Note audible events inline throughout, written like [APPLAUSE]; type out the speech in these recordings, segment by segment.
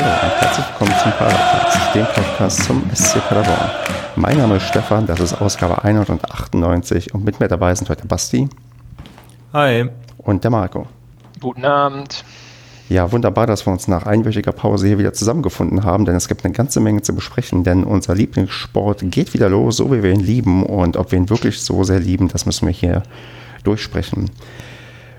Hallo und herzlich willkommen zum Padercast, dem Podcast zum SC Paderborn. Mein Name ist Stefan, das ist Ausgabe 198 und mit mir dabei sind heute Basti. Hi. Und der Marco. Guten Abend. Ja, wunderbar, dass wir uns nach einwöchiger Pause hier wieder zusammengefunden haben, denn es gibt eine ganze Menge zu besprechen, denn unser Lieblingssport geht wieder los, so wie wir ihn lieben und ob wir ihn wirklich so sehr lieben, das müssen wir hier durchsprechen.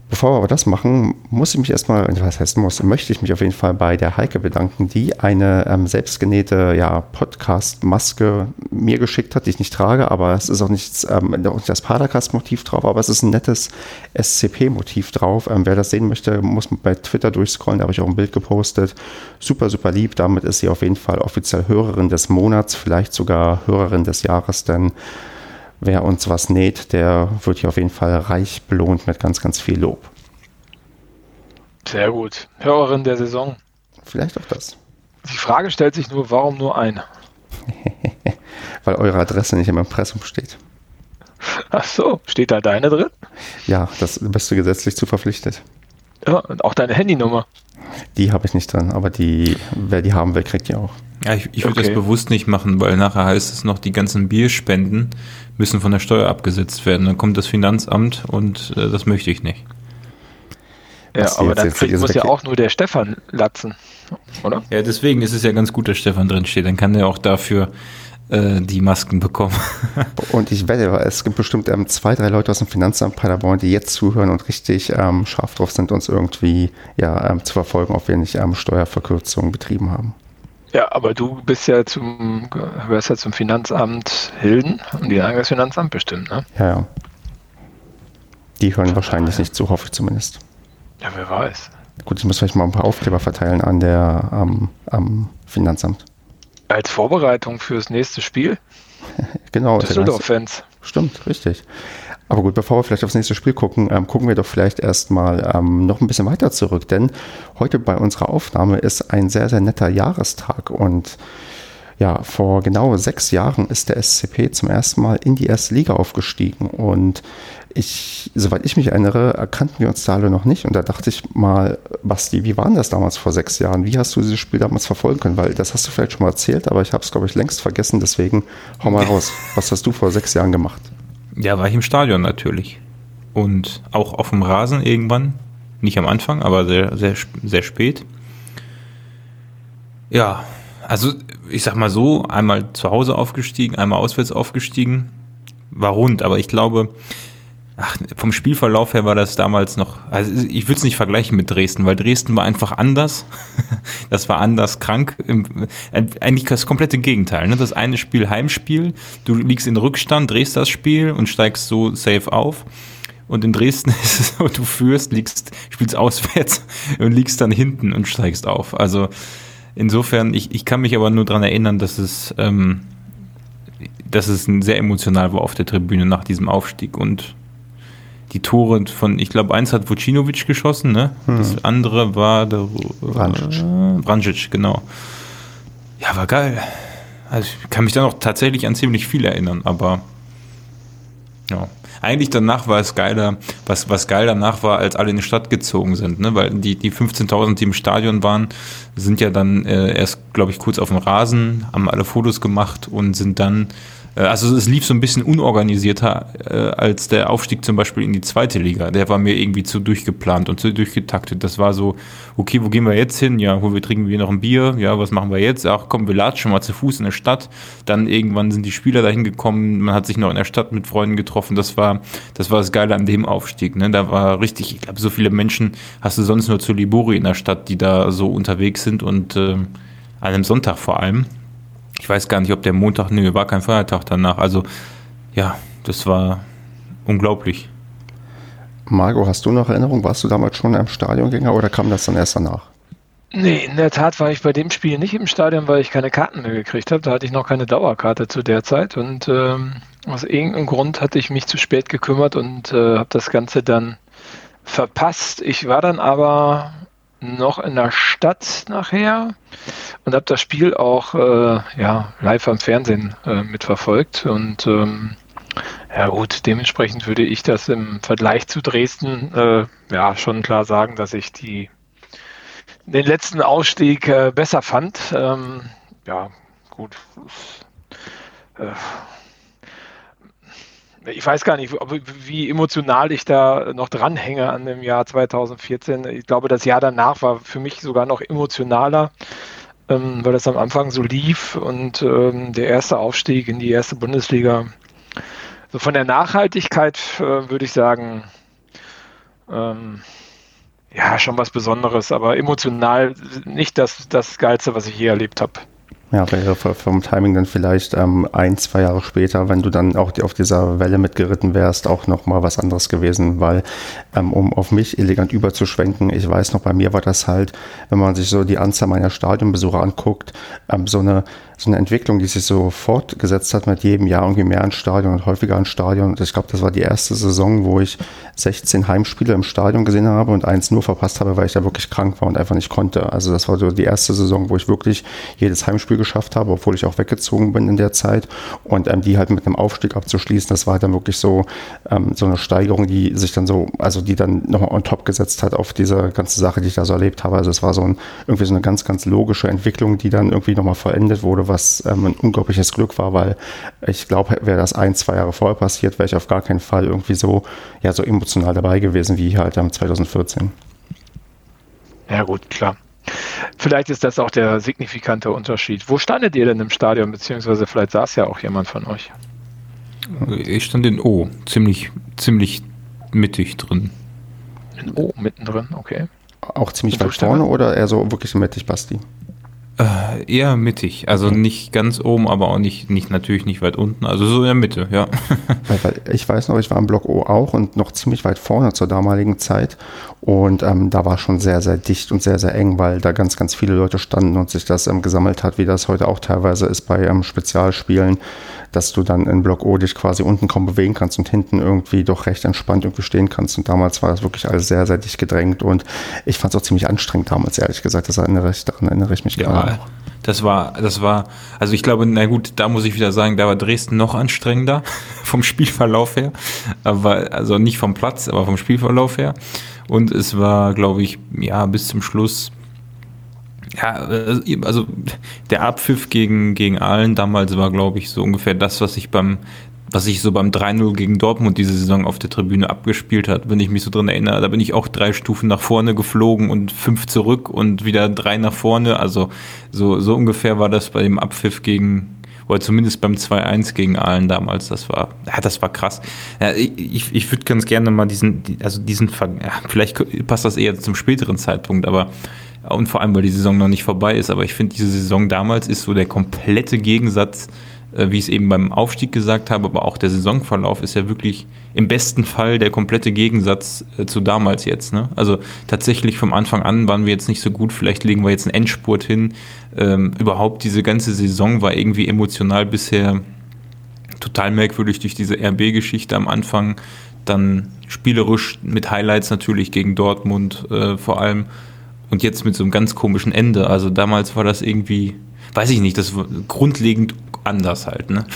Bevor wir aber das machen, muss ich mich erstmal, was heißt muss, möchte ich mich auf jeden Fall bei der Heike bedanken, die eine ähm, selbstgenähte ja, Podcast-Maske mir geschickt hat, die ich nicht trage, aber es ist auch nichts, ähm, nicht das Padercast-Motiv drauf, aber es ist ein nettes SCP-Motiv drauf. Ähm, wer das sehen möchte, muss bei Twitter durchscrollen, da habe ich auch ein Bild gepostet. Super, super lieb, damit ist sie auf jeden Fall offiziell Hörerin des Monats, vielleicht sogar Hörerin des Jahres, denn wer uns was näht, der wird hier auf jeden Fall reich belohnt mit ganz, ganz viel Lob. Sehr gut. Hörerin der Saison. Vielleicht auch das. Die Frage stellt sich nur, warum nur eine? [LAUGHS] Weil eure Adresse nicht im Impressum steht. Ach so, steht da deine drin? Ja, das bist du gesetzlich zu verpflichtet. Ja, und auch deine Handynummer. Die habe ich nicht drin, aber die, wer die haben will, kriegt die auch. Ja, ich, ich würde okay. das bewusst nicht machen, weil nachher heißt es noch, die ganzen Bierspenden müssen von der Steuer abgesetzt werden. Dann kommt das Finanzamt und äh, das möchte ich nicht. Ja, Was aber dann kriegt, muss ja auch nur der Stefan latzen, oder? Ja, deswegen ist es ja ganz gut, dass Stefan drin steht. Dann kann er auch dafür äh, die Masken bekommen. [LAUGHS] und ich wette, es gibt bestimmt ähm, zwei, drei Leute aus dem Finanzamt Paderborn, die jetzt zuhören und richtig ähm, scharf drauf sind, uns irgendwie ja, ähm, zu verfolgen, ob wir nicht ähm, Steuerverkürzungen betrieben haben. Ja, aber du bist ja zum, gehörst ja zum Finanzamt Hilden und die sagen das Finanzamt bestimmt, ne? Ja, ja. Die hören wahrscheinlich nicht zu, hoffe ich zumindest. Ja, wer weiß. Gut, ich muss vielleicht mal ein paar Aufkleber verteilen an der, ähm, am Finanzamt. Als Vorbereitung fürs nächste Spiel? [LAUGHS] genau. Düsseldorf-Fans. Stimmt, richtig. Aber gut, bevor wir vielleicht aufs nächste Spiel gucken, ähm, gucken wir doch vielleicht erstmal ähm, noch ein bisschen weiter zurück, denn heute bei unserer Aufnahme ist ein sehr, sehr netter Jahrestag und ja, vor genau sechs Jahren ist der SCP zum ersten Mal in die erste Liga aufgestiegen und ich, soweit ich mich erinnere, erkannten wir uns da alle noch nicht und da dachte ich mal, Basti, wie war denn das damals vor sechs Jahren? Wie hast du dieses Spiel damals verfolgen können? Weil das hast du vielleicht schon mal erzählt, aber ich habe es, glaube ich, längst vergessen, deswegen hau mal raus. Was hast du vor sechs Jahren gemacht? Ja, war ich im Stadion natürlich. Und auch auf dem Rasen irgendwann. Nicht am Anfang, aber sehr, sehr, sehr spät. Ja, also ich sag mal so, einmal zu Hause aufgestiegen, einmal auswärts aufgestiegen. War rund, aber ich glaube, ach, vom Spielverlauf her war das damals noch, also ich würde es nicht vergleichen mit Dresden, weil Dresden war einfach anders. [LAUGHS] das war anders krank. Eigentlich das komplette Gegenteil. Ne? Das eine Spiel Heimspiel, du liegst in Rückstand, drehst das Spiel und steigst so safe auf. Und in Dresden [LAUGHS] ist es so, du führst, liegst, spielst auswärts [LAUGHS] und liegst dann hinten und steigst auf. Also insofern, ich, ich kann mich aber nur dran erinnern, dass es, ähm, dass es sehr emotional war auf der Tribüne nach diesem Aufstieg und die Tore von, ich glaube, eins hat Vucinovic geschossen, ne? Hm. Das andere war der Brancic. Äh, Brancic, genau. Ja, war geil. Also ich kann mich da noch tatsächlich an ziemlich viel erinnern, aber ja. Eigentlich danach war es geiler, was, was geil danach war, als alle in die Stadt gezogen sind, ne? Weil die, die 15.000, die im Stadion waren, sind ja dann äh, erst, glaube ich, kurz auf dem Rasen, haben alle Fotos gemacht und sind dann also es lief so ein bisschen unorganisierter äh, als der Aufstieg zum Beispiel in die zweite Liga. Der war mir irgendwie zu durchgeplant und zu durchgetaktet. Das war so, okay, wo gehen wir jetzt hin? Ja, wo wir trinken wir noch ein Bier? Ja, was machen wir jetzt? Ach komm, wir latschen mal zu Fuß in der Stadt. Dann irgendwann sind die Spieler dahin gekommen, man hat sich noch in der Stadt mit Freunden getroffen. Das war das, war das Geile an dem Aufstieg. Ne? Da war richtig, ich glaube, so viele Menschen hast du sonst nur zu Libori in der Stadt, die da so unterwegs sind und äh, an einem Sonntag vor allem. Ich weiß gar nicht, ob der Montag, nee, war kein Feiertag danach. Also ja, das war unglaublich. Margot, hast du noch Erinnerung? Warst du damals schon im Stadiongänger oder kam das dann erst danach? Nee, in der Tat war ich bei dem Spiel nicht im Stadion, weil ich keine Karten mehr gekriegt habe. Da hatte ich noch keine Dauerkarte zu der Zeit und ähm, aus irgendeinem Grund hatte ich mich zu spät gekümmert und äh, habe das Ganze dann verpasst. Ich war dann aber noch in der Stadt nachher und habe das Spiel auch äh, ja, live am Fernsehen äh, mitverfolgt. Und ähm, ja gut, dementsprechend würde ich das im Vergleich zu Dresden äh, ja schon klar sagen, dass ich die den letzten Ausstieg äh, besser fand. Ähm, ja, gut. Ich weiß gar nicht, wie emotional ich da noch dranhänge an dem Jahr 2014. Ich glaube, das Jahr danach war für mich sogar noch emotionaler, ähm, weil das am Anfang so lief und ähm, der erste Aufstieg in die erste Bundesliga. So von der Nachhaltigkeit äh, würde ich sagen, ähm, ja, schon was Besonderes, aber emotional nicht das, das Geilste, was ich je erlebt habe. Ja, wäre vom Timing dann vielleicht ähm, ein, zwei Jahre später, wenn du dann auch auf dieser Welle mitgeritten wärst, auch nochmal was anderes gewesen, weil ähm, um auf mich elegant überzuschwenken, ich weiß noch, bei mir war das halt, wenn man sich so die Anzahl meiner Stadionbesucher anguckt, ähm, so eine so eine Entwicklung, die sich so fortgesetzt hat mit jedem Jahr irgendwie mehr an Stadion und häufiger an Stadion. Und ich glaube, das war die erste Saison, wo ich 16 Heimspiele im Stadion gesehen habe und eins nur verpasst habe, weil ich da wirklich krank war und einfach nicht konnte. Also das war so die erste Saison, wo ich wirklich jedes Heimspiel geschafft habe, obwohl ich auch weggezogen bin in der Zeit. Und ähm, die halt mit einem Aufstieg abzuschließen, das war dann wirklich so, ähm, so eine Steigerung, die sich dann so, also die dann nochmal on top gesetzt hat auf diese ganze Sache, die ich da so erlebt habe. Also es war so ein, irgendwie so eine ganz, ganz logische Entwicklung, die dann irgendwie nochmal vollendet wurde, was ähm, ein unglaubliches Glück war, weil ich glaube, wäre das ein, zwei Jahre vorher passiert, wäre ich auf gar keinen Fall irgendwie so, ja, so emotional dabei gewesen wie halt ähm, 2014. Ja, gut, klar. Vielleicht ist das auch der signifikante Unterschied. Wo standet ihr denn im Stadion, beziehungsweise vielleicht saß ja auch jemand von euch? Ich stand in O, ziemlich, ziemlich mittig drin. In O, mittendrin, okay. Auch ziemlich weit vorne oder eher so wirklich mittig, Basti? Äh, eher mittig, also nicht ganz oben, aber auch nicht, nicht natürlich nicht weit unten, also so in der Mitte, ja. Ich weiß noch, ich war im Block O auch und noch ziemlich weit vorne zur damaligen Zeit. Und ähm, da war schon sehr, sehr dicht und sehr, sehr eng, weil da ganz, ganz viele Leute standen und sich das ähm, gesammelt hat, wie das heute auch teilweise ist bei ähm, Spezialspielen, dass du dann in Block O dich quasi unten kaum bewegen kannst und hinten irgendwie doch recht entspannt irgendwie stehen kannst. Und damals war das wirklich alles sehr, sehr dicht gedrängt und ich fand es auch ziemlich anstrengend damals, ehrlich gesagt. Das erinnere ich, daran erinnere ich mich ja, gerade. Das war, das war, also ich glaube, na gut, da muss ich wieder sagen, da war Dresden noch anstrengender [LAUGHS] vom Spielverlauf her. Aber, also nicht vom Platz, aber vom Spielverlauf her. Und es war, glaube ich, ja, bis zum Schluss, ja, also der Abpfiff gegen, gegen Aalen damals war, glaube ich, so ungefähr das, was ich beim was sich so beim 3-0 gegen Dortmund diese Saison auf der Tribüne abgespielt hat, wenn ich mich so dran erinnere. Da bin ich auch drei Stufen nach vorne geflogen und fünf zurück und wieder drei nach vorne. Also so, so ungefähr war das bei dem Abpfiff gegen, oder zumindest beim 2-1 gegen Aalen damals. Das war, ja, das war krass. Ja, ich ich würde ganz gerne mal diesen, also diesen, ja, vielleicht passt das eher zum späteren Zeitpunkt, aber und vor allem, weil die Saison noch nicht vorbei ist, aber ich finde, diese Saison damals ist so der komplette Gegensatz äh, wie ich es eben beim Aufstieg gesagt habe, aber auch der Saisonverlauf ist ja wirklich im besten Fall der komplette Gegensatz äh, zu damals jetzt. Ne? Also tatsächlich vom Anfang an waren wir jetzt nicht so gut, vielleicht legen wir jetzt einen Endspurt hin. Ähm, überhaupt diese ganze Saison war irgendwie emotional bisher total merkwürdig durch diese RB-Geschichte am Anfang. Dann spielerisch mit Highlights natürlich gegen Dortmund äh, vor allem. Und jetzt mit so einem ganz komischen Ende. Also damals war das irgendwie, weiß ich nicht, das war grundlegend anders halt, ne? [LAUGHS]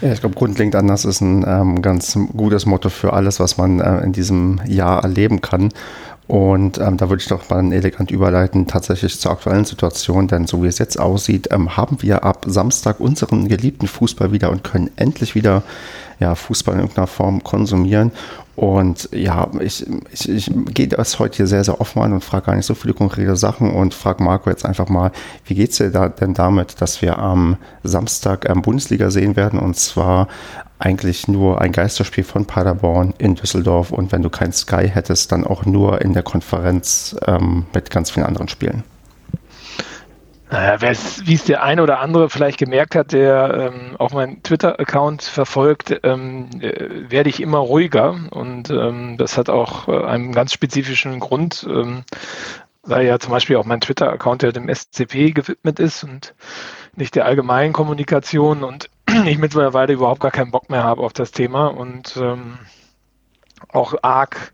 Ja, ich glaube, grundlegend anders ist ein ähm, ganz gutes Motto für alles, was man äh, in diesem Jahr erleben kann. Und ähm, da würde ich doch mal elegant überleiten, tatsächlich zur aktuellen Situation, denn so wie es jetzt aussieht, ähm, haben wir ab Samstag unseren geliebten Fußball wieder und können endlich wieder ja, Fußball in irgendeiner Form konsumieren. Und ja, ich, ich, ich gehe das heute hier sehr, sehr offen an und frage gar nicht so viele konkrete Sachen und frage Marco jetzt einfach mal, wie geht es dir da denn damit, dass wir am Samstag ähm, Bundesliga sehen werden und zwar eigentlich nur ein Geisterspiel von Paderborn in Düsseldorf und wenn du kein Sky hättest, dann auch nur in der Konferenz ähm, mit ganz vielen anderen Spielen. Naja, wie es der eine oder andere vielleicht gemerkt hat, der ähm, auch meinen Twitter-Account verfolgt, ähm, äh, werde ich immer ruhiger. Und ähm, das hat auch äh, einen ganz spezifischen Grund, ähm, weil ja zum Beispiel auch mein Twitter-Account ja dem SCP gewidmet ist und nicht der allgemeinen Kommunikation und [CLEARS THROAT] ich mittlerweile überhaupt gar keinen Bock mehr habe auf das Thema und ähm, auch arg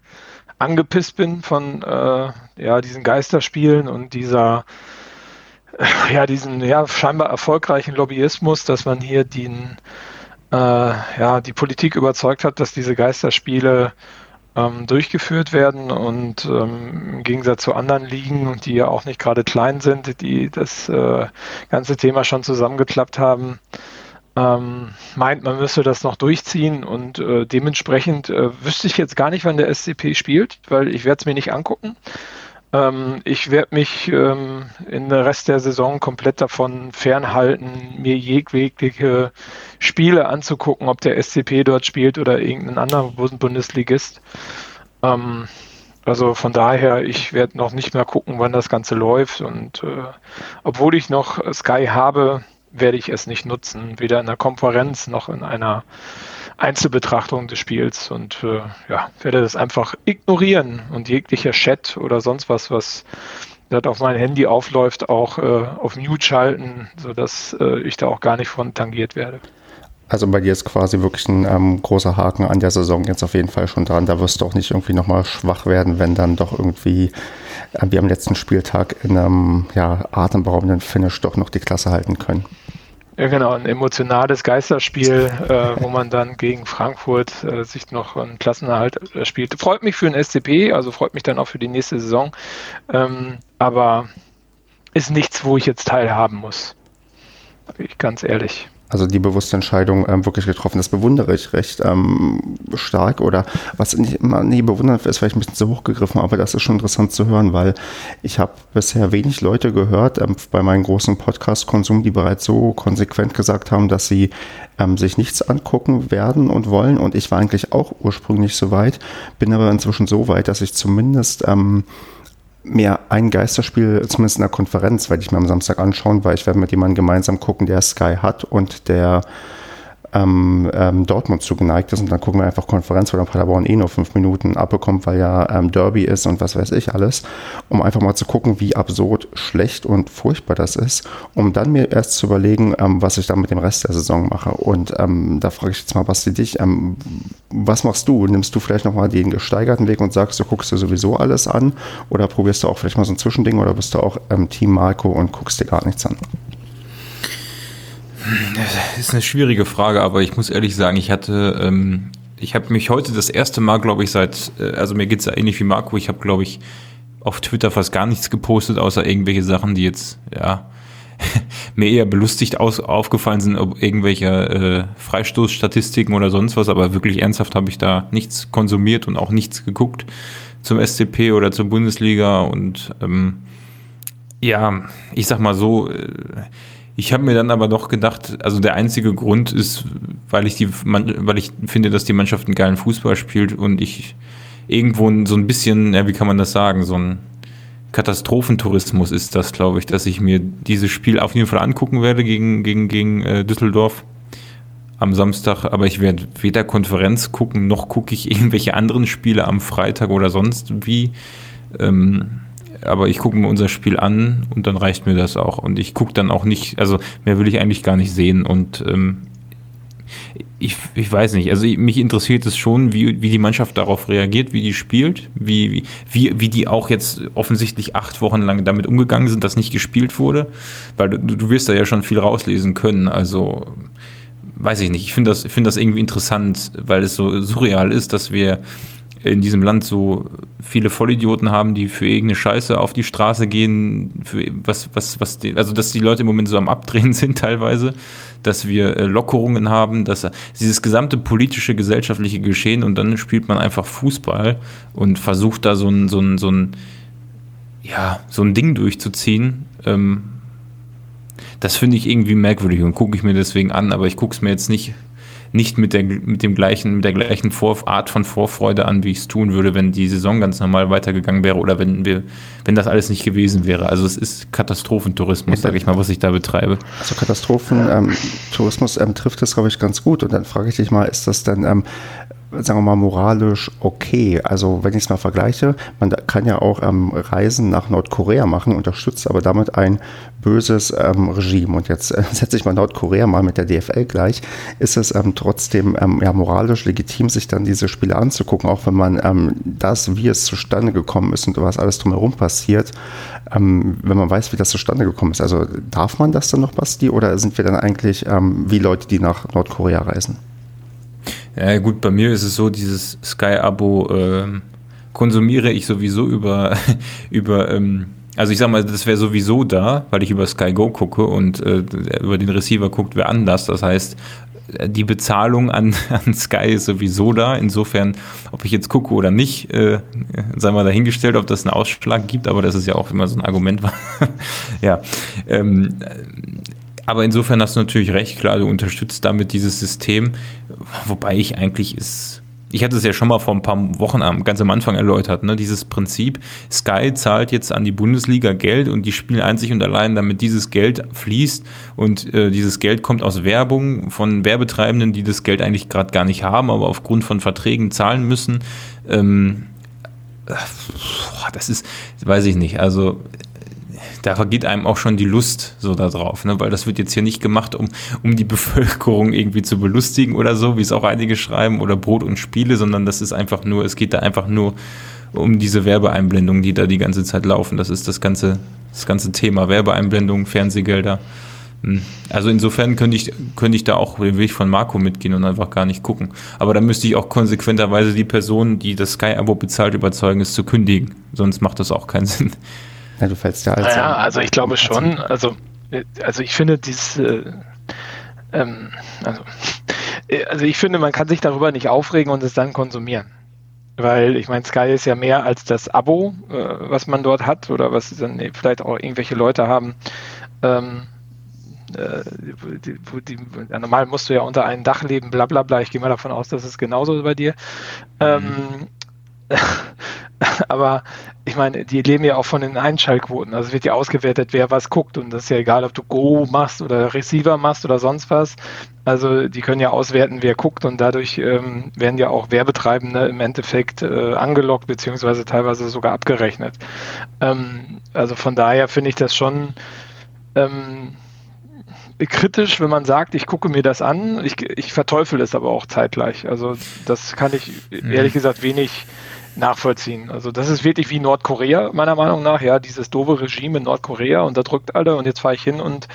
angepisst bin von äh, ja, diesen Geisterspielen und dieser ja, diesen ja, scheinbar erfolgreichen Lobbyismus, dass man hier den, äh, ja, die Politik überzeugt hat, dass diese Geisterspiele ähm, durchgeführt werden und ähm, im Gegensatz zu anderen Ligen, die ja auch nicht gerade klein sind, die das äh, ganze Thema schon zusammengeklappt haben, ähm, meint, man müsse das noch durchziehen und äh, dementsprechend äh, wüsste ich jetzt gar nicht, wann der SCP spielt, weil ich werde es mir nicht angucken. Ähm, ich werde mich ähm, in der Rest der Saison komplett davon fernhalten, mir jegliche Spiele anzugucken, ob der SCP dort spielt oder irgendein anderer Bundesligist. Ähm, also von daher, ich werde noch nicht mehr gucken, wann das Ganze läuft. Und äh, obwohl ich noch Sky habe, werde ich es nicht nutzen, weder in der Konferenz noch in einer Einzelbetrachtung des Spiels und äh, ja, werde das einfach ignorieren und jeglicher Chat oder sonst was, was dort auf mein Handy aufläuft, auch äh, auf Mute schalten, sodass äh, ich da auch gar nicht von tangiert werde. Also bei dir ist quasi wirklich ein ähm, großer Haken an der Saison jetzt auf jeden Fall schon dran. Da wirst du auch nicht irgendwie nochmal schwach werden, wenn dann doch irgendwie äh, wie am letzten Spieltag in einem ja, atemberaubenden Finish doch noch die Klasse halten können. Ja, genau, ein emotionales Geisterspiel, äh, wo man dann gegen Frankfurt äh, sich noch einen Klassenerhalt äh, spielt. Freut mich für den SCP, also freut mich dann auch für die nächste Saison. Ähm, aber ist nichts, wo ich jetzt teilhaben muss. Ich ganz ehrlich also die bewusste Entscheidung ähm, wirklich getroffen. Das bewundere ich recht ähm, stark oder was nicht immer, nee, bewundern ist vielleicht ein bisschen zu hoch gegriffen, aber das ist schon interessant zu hören, weil ich habe bisher wenig Leute gehört ähm, bei meinem großen Podcast-Konsum, die bereits so konsequent gesagt haben, dass sie ähm, sich nichts angucken werden und wollen und ich war eigentlich auch ursprünglich so weit, bin aber inzwischen so weit, dass ich zumindest ähm, mir ein Geisterspiel, zumindest in der Konferenz, werde ich mir am Samstag anschauen, weil ich werde mit jemandem gemeinsam gucken, der Sky hat und der ähm, ähm, Dortmund zugeneigt ist und dann gucken wir einfach Konferenz, weil dann Paderborn eh nur fünf Minuten abbekommt, weil ja ähm, Derby ist und was weiß ich alles, um einfach mal zu gucken, wie absurd schlecht und furchtbar das ist, um dann mir erst zu überlegen, ähm, was ich dann mit dem Rest der Saison mache. Und ähm, da frage ich jetzt mal, Basti, dich, ähm, was machst du? Nimmst du vielleicht nochmal den gesteigerten Weg und sagst, du guckst dir sowieso alles an oder probierst du auch vielleicht mal so ein Zwischending oder bist du auch Team Marco und guckst dir gar nichts an? Das ist eine schwierige Frage, aber ich muss ehrlich sagen, ich hatte, ähm, ich habe mich heute das erste Mal, glaube ich, seit, äh, also mir geht's ja ähnlich wie Marco, ich habe, glaube ich, auf Twitter fast gar nichts gepostet, außer irgendwelche Sachen, die jetzt, ja, [LAUGHS] mir eher belustigt aus, aufgefallen sind, ob irgendwelche äh, Freistoßstatistiken oder sonst was, aber wirklich ernsthaft habe ich da nichts konsumiert und auch nichts geguckt. Zum SCP oder zur Bundesliga und ähm, ja, ich sag mal so, äh, ich habe mir dann aber doch gedacht, also der einzige Grund ist, weil ich die, weil ich finde, dass die Mannschaft einen geilen Fußball spielt und ich irgendwo so ein bisschen, ja, wie kann man das sagen, so ein Katastrophentourismus ist das, glaube ich, dass ich mir dieses Spiel auf jeden Fall angucken werde gegen, gegen, gegen äh, Düsseldorf am Samstag, aber ich werde weder Konferenz gucken, noch gucke ich irgendwelche anderen Spiele am Freitag oder sonst wie. Ähm, aber ich gucke mir unser Spiel an und dann reicht mir das auch. Und ich gucke dann auch nicht, also mehr will ich eigentlich gar nicht sehen. Und ähm, ich, ich weiß nicht, also mich interessiert es schon, wie, wie die Mannschaft darauf reagiert, wie die spielt, wie, wie, wie die auch jetzt offensichtlich acht Wochen lang damit umgegangen sind, dass nicht gespielt wurde. Weil du, du wirst da ja schon viel rauslesen können. Also weiß ich nicht, ich finde das, find das irgendwie interessant, weil es so surreal ist, dass wir in diesem Land so viele Vollidioten haben, die für irgendeine Scheiße auf die Straße gehen, für was, was, was, die, also dass die Leute im Moment so am Abdrehen [LAUGHS] sind teilweise, dass wir äh, Lockerungen haben, dass dieses gesamte politische, gesellschaftliche Geschehen und dann spielt man einfach Fußball und versucht da so ein, so ein, so ein, ja, so ein Ding durchzuziehen. Ähm, das finde ich irgendwie merkwürdig und gucke ich mir deswegen an, aber ich gucke es mir jetzt nicht nicht mit der, mit dem gleichen, mit der gleichen Vor Art von Vorfreude an, wie ich es tun würde, wenn die Saison ganz normal weitergegangen wäre oder wenn wir, wenn das alles nicht gewesen wäre. Also es ist Katastrophentourismus, sage ich mal, was ich da betreibe. Also Katastrophentourismus ähm, ähm, trifft das, glaube ich, ganz gut. Und dann frage ich dich mal, ist das denn ähm, sagen wir mal, moralisch okay. Also wenn ich es mal vergleiche, man kann ja auch ähm, Reisen nach Nordkorea machen, unterstützt aber damit ein böses ähm, Regime. Und jetzt äh, [LAUGHS] setze ich mal Nordkorea mal mit der DFL gleich. Ist es ähm, trotzdem ähm, ja, moralisch legitim, sich dann diese Spiele anzugucken, auch wenn man ähm, das, wie es zustande gekommen ist und was alles drumherum passiert, ähm, wenn man weiß, wie das zustande gekommen ist. Also darf man das dann noch, Basti, oder sind wir dann eigentlich wie Leute, die nach Nordkorea reisen? Ja, gut, bei mir ist es so, dieses Sky-Abo äh, konsumiere ich sowieso über, [LAUGHS] über ähm, also ich sag mal, das wäre sowieso da, weil ich über Sky Go gucke und äh, über den Receiver guckt wer anders. Das heißt, die Bezahlung an, [LAUGHS] an Sky ist sowieso da. Insofern, ob ich jetzt gucke oder nicht, äh, sei mal dahingestellt, ob das einen Ausschlag gibt, aber das ist ja auch immer so ein Argument. [LAUGHS] ja. Ähm, aber insofern hast du natürlich recht, klar, du unterstützt damit dieses System, wobei ich eigentlich ist ich hatte es ja schon mal vor ein paar Wochen am, ganz am Anfang erläutert, ne, dieses Prinzip, Sky zahlt jetzt an die Bundesliga Geld und die spielen einzig und allein, damit dieses Geld fließt und äh, dieses Geld kommt aus Werbung von Werbetreibenden, die das Geld eigentlich gerade gar nicht haben, aber aufgrund von Verträgen zahlen müssen. Ähm, das ist, weiß ich nicht, also da vergeht einem auch schon die Lust so darauf, ne? weil das wird jetzt hier nicht gemacht, um, um die [LAUGHS] Bevölkerung irgendwie zu belustigen oder so, wie es auch einige schreiben, oder Brot und Spiele, sondern das ist einfach nur, es geht da einfach nur um diese Werbeeinblendungen, die da die ganze Zeit laufen. Das ist das ganze, das ganze Thema. Werbeeinblendungen, Fernsehgelder. Hm. Also insofern könnte ich, könnte ich da auch den Weg von Marco mitgehen und einfach gar nicht gucken. Aber da müsste ich auch konsequenterweise die Person, die das Sky-Abo bezahlt, überzeugen, es zu kündigen. Sonst macht das auch keinen [LAUGHS] Sinn. Ja, du fällst ja als. Ja, also ich glaube schon. Also, also ich finde dieses. Äh, ähm, also, äh, also ich finde, man kann sich darüber nicht aufregen und es dann konsumieren. Weil ich meine, Sky ist ja mehr als das Abo, äh, was man dort hat oder was dann vielleicht auch irgendwelche Leute haben. Ähm, äh, die, die, normal musst du ja unter einem Dach leben, bla bla bla. Ich gehe mal davon aus, dass es genauso bei dir. Ähm, mhm. [LAUGHS] aber ich meine, die leben ja auch von den Einschaltquoten. Also wird ja ausgewertet, wer was guckt. Und das ist ja egal, ob du Go machst oder Receiver machst oder sonst was. Also die können ja auswerten, wer guckt und dadurch ähm, werden ja auch Werbetreibende im Endeffekt äh, angelockt, beziehungsweise teilweise sogar abgerechnet. Ähm, also von daher finde ich das schon ähm, kritisch, wenn man sagt, ich gucke mir das an. Ich, ich verteufel es aber auch zeitgleich. Also das kann ich mhm. ehrlich gesagt wenig nachvollziehen. Also das ist wirklich wie Nordkorea, meiner Meinung nach, ja, dieses doofe Regime in Nordkorea unterdrückt alle und jetzt fahre ich hin und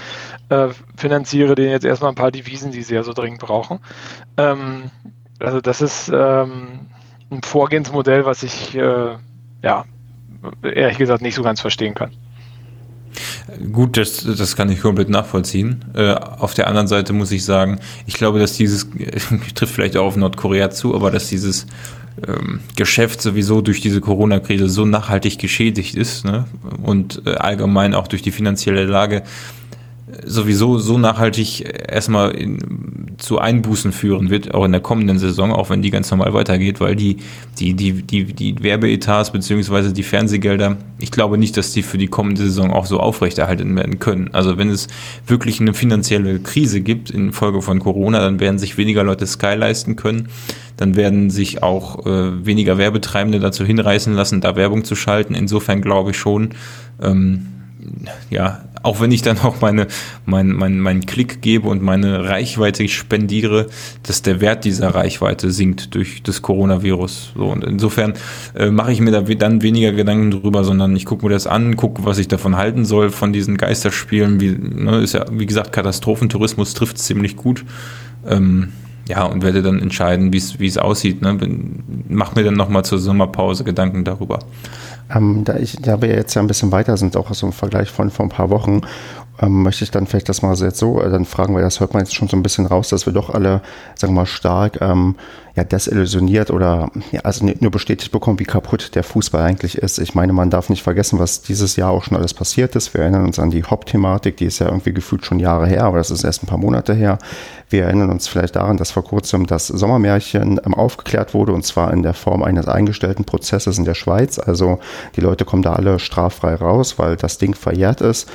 äh, finanziere denen jetzt erstmal ein paar Devisen, die sie ja so dringend brauchen. Ähm, also das ist ähm, ein Vorgehensmodell, was ich äh, ja ehrlich gesagt nicht so ganz verstehen kann. Gut, das, das kann ich komplett nachvollziehen. Äh, auf der anderen Seite muss ich sagen, ich glaube, dass dieses, [LAUGHS] trifft vielleicht auch auf Nordkorea zu, aber dass dieses ähm, Geschäft sowieso durch diese Corona-Krise so nachhaltig geschädigt ist ne? und äh, allgemein auch durch die finanzielle Lage sowieso so nachhaltig erstmal in, zu Einbußen führen wird, auch in der kommenden Saison, auch wenn die ganz normal weitergeht, weil die, die, die, die, die Werbeetats beziehungsweise die Fernsehgelder, ich glaube nicht, dass die für die kommende Saison auch so aufrechterhalten werden können. Also wenn es wirklich eine finanzielle Krise gibt infolge von Corona, dann werden sich weniger Leute Sky leisten können, dann werden sich auch äh, weniger Werbetreibende dazu hinreißen lassen, da Werbung zu schalten. Insofern glaube ich schon, ähm, ja, auch wenn ich dann auch meine, mein, mein, meinen Klick gebe und meine Reichweite spendiere, dass der Wert dieser Reichweite sinkt durch das Coronavirus. So, und insofern äh, mache ich mir da dann weniger Gedanken drüber, sondern ich gucke mir das an, gucke, was ich davon halten soll, von diesen Geisterspielen. Wie, ne, ist ja, wie gesagt, Katastrophentourismus trifft ziemlich gut. Ähm, ja, und werde dann entscheiden, wie es aussieht. Ne? Mach mir dann nochmal zur Sommerpause Gedanken darüber. Ähm, da, ich, da wir jetzt ja ein bisschen weiter sind, auch so im Vergleich von vor ein paar Wochen, ähm, möchte ich dann vielleicht das mal jetzt so, äh, dann fragen wir, das hört man jetzt schon so ein bisschen raus, dass wir doch alle, sagen wir mal, stark ähm, ja, desillusioniert oder ja, also nur bestätigt bekommen, wie kaputt der Fußball eigentlich ist. Ich meine, man darf nicht vergessen, was dieses Jahr auch schon alles passiert ist. Wir erinnern uns an die Hop-Thematik, die ist ja irgendwie gefühlt schon Jahre her, aber das ist erst ein paar Monate her. Wir erinnern uns vielleicht daran, dass vor kurzem das Sommermärchen ähm, aufgeklärt wurde und zwar in der Form eines eingestellten Prozesses in der Schweiz. Also die Leute kommen da alle straffrei raus, weil das Ding verjährt ist.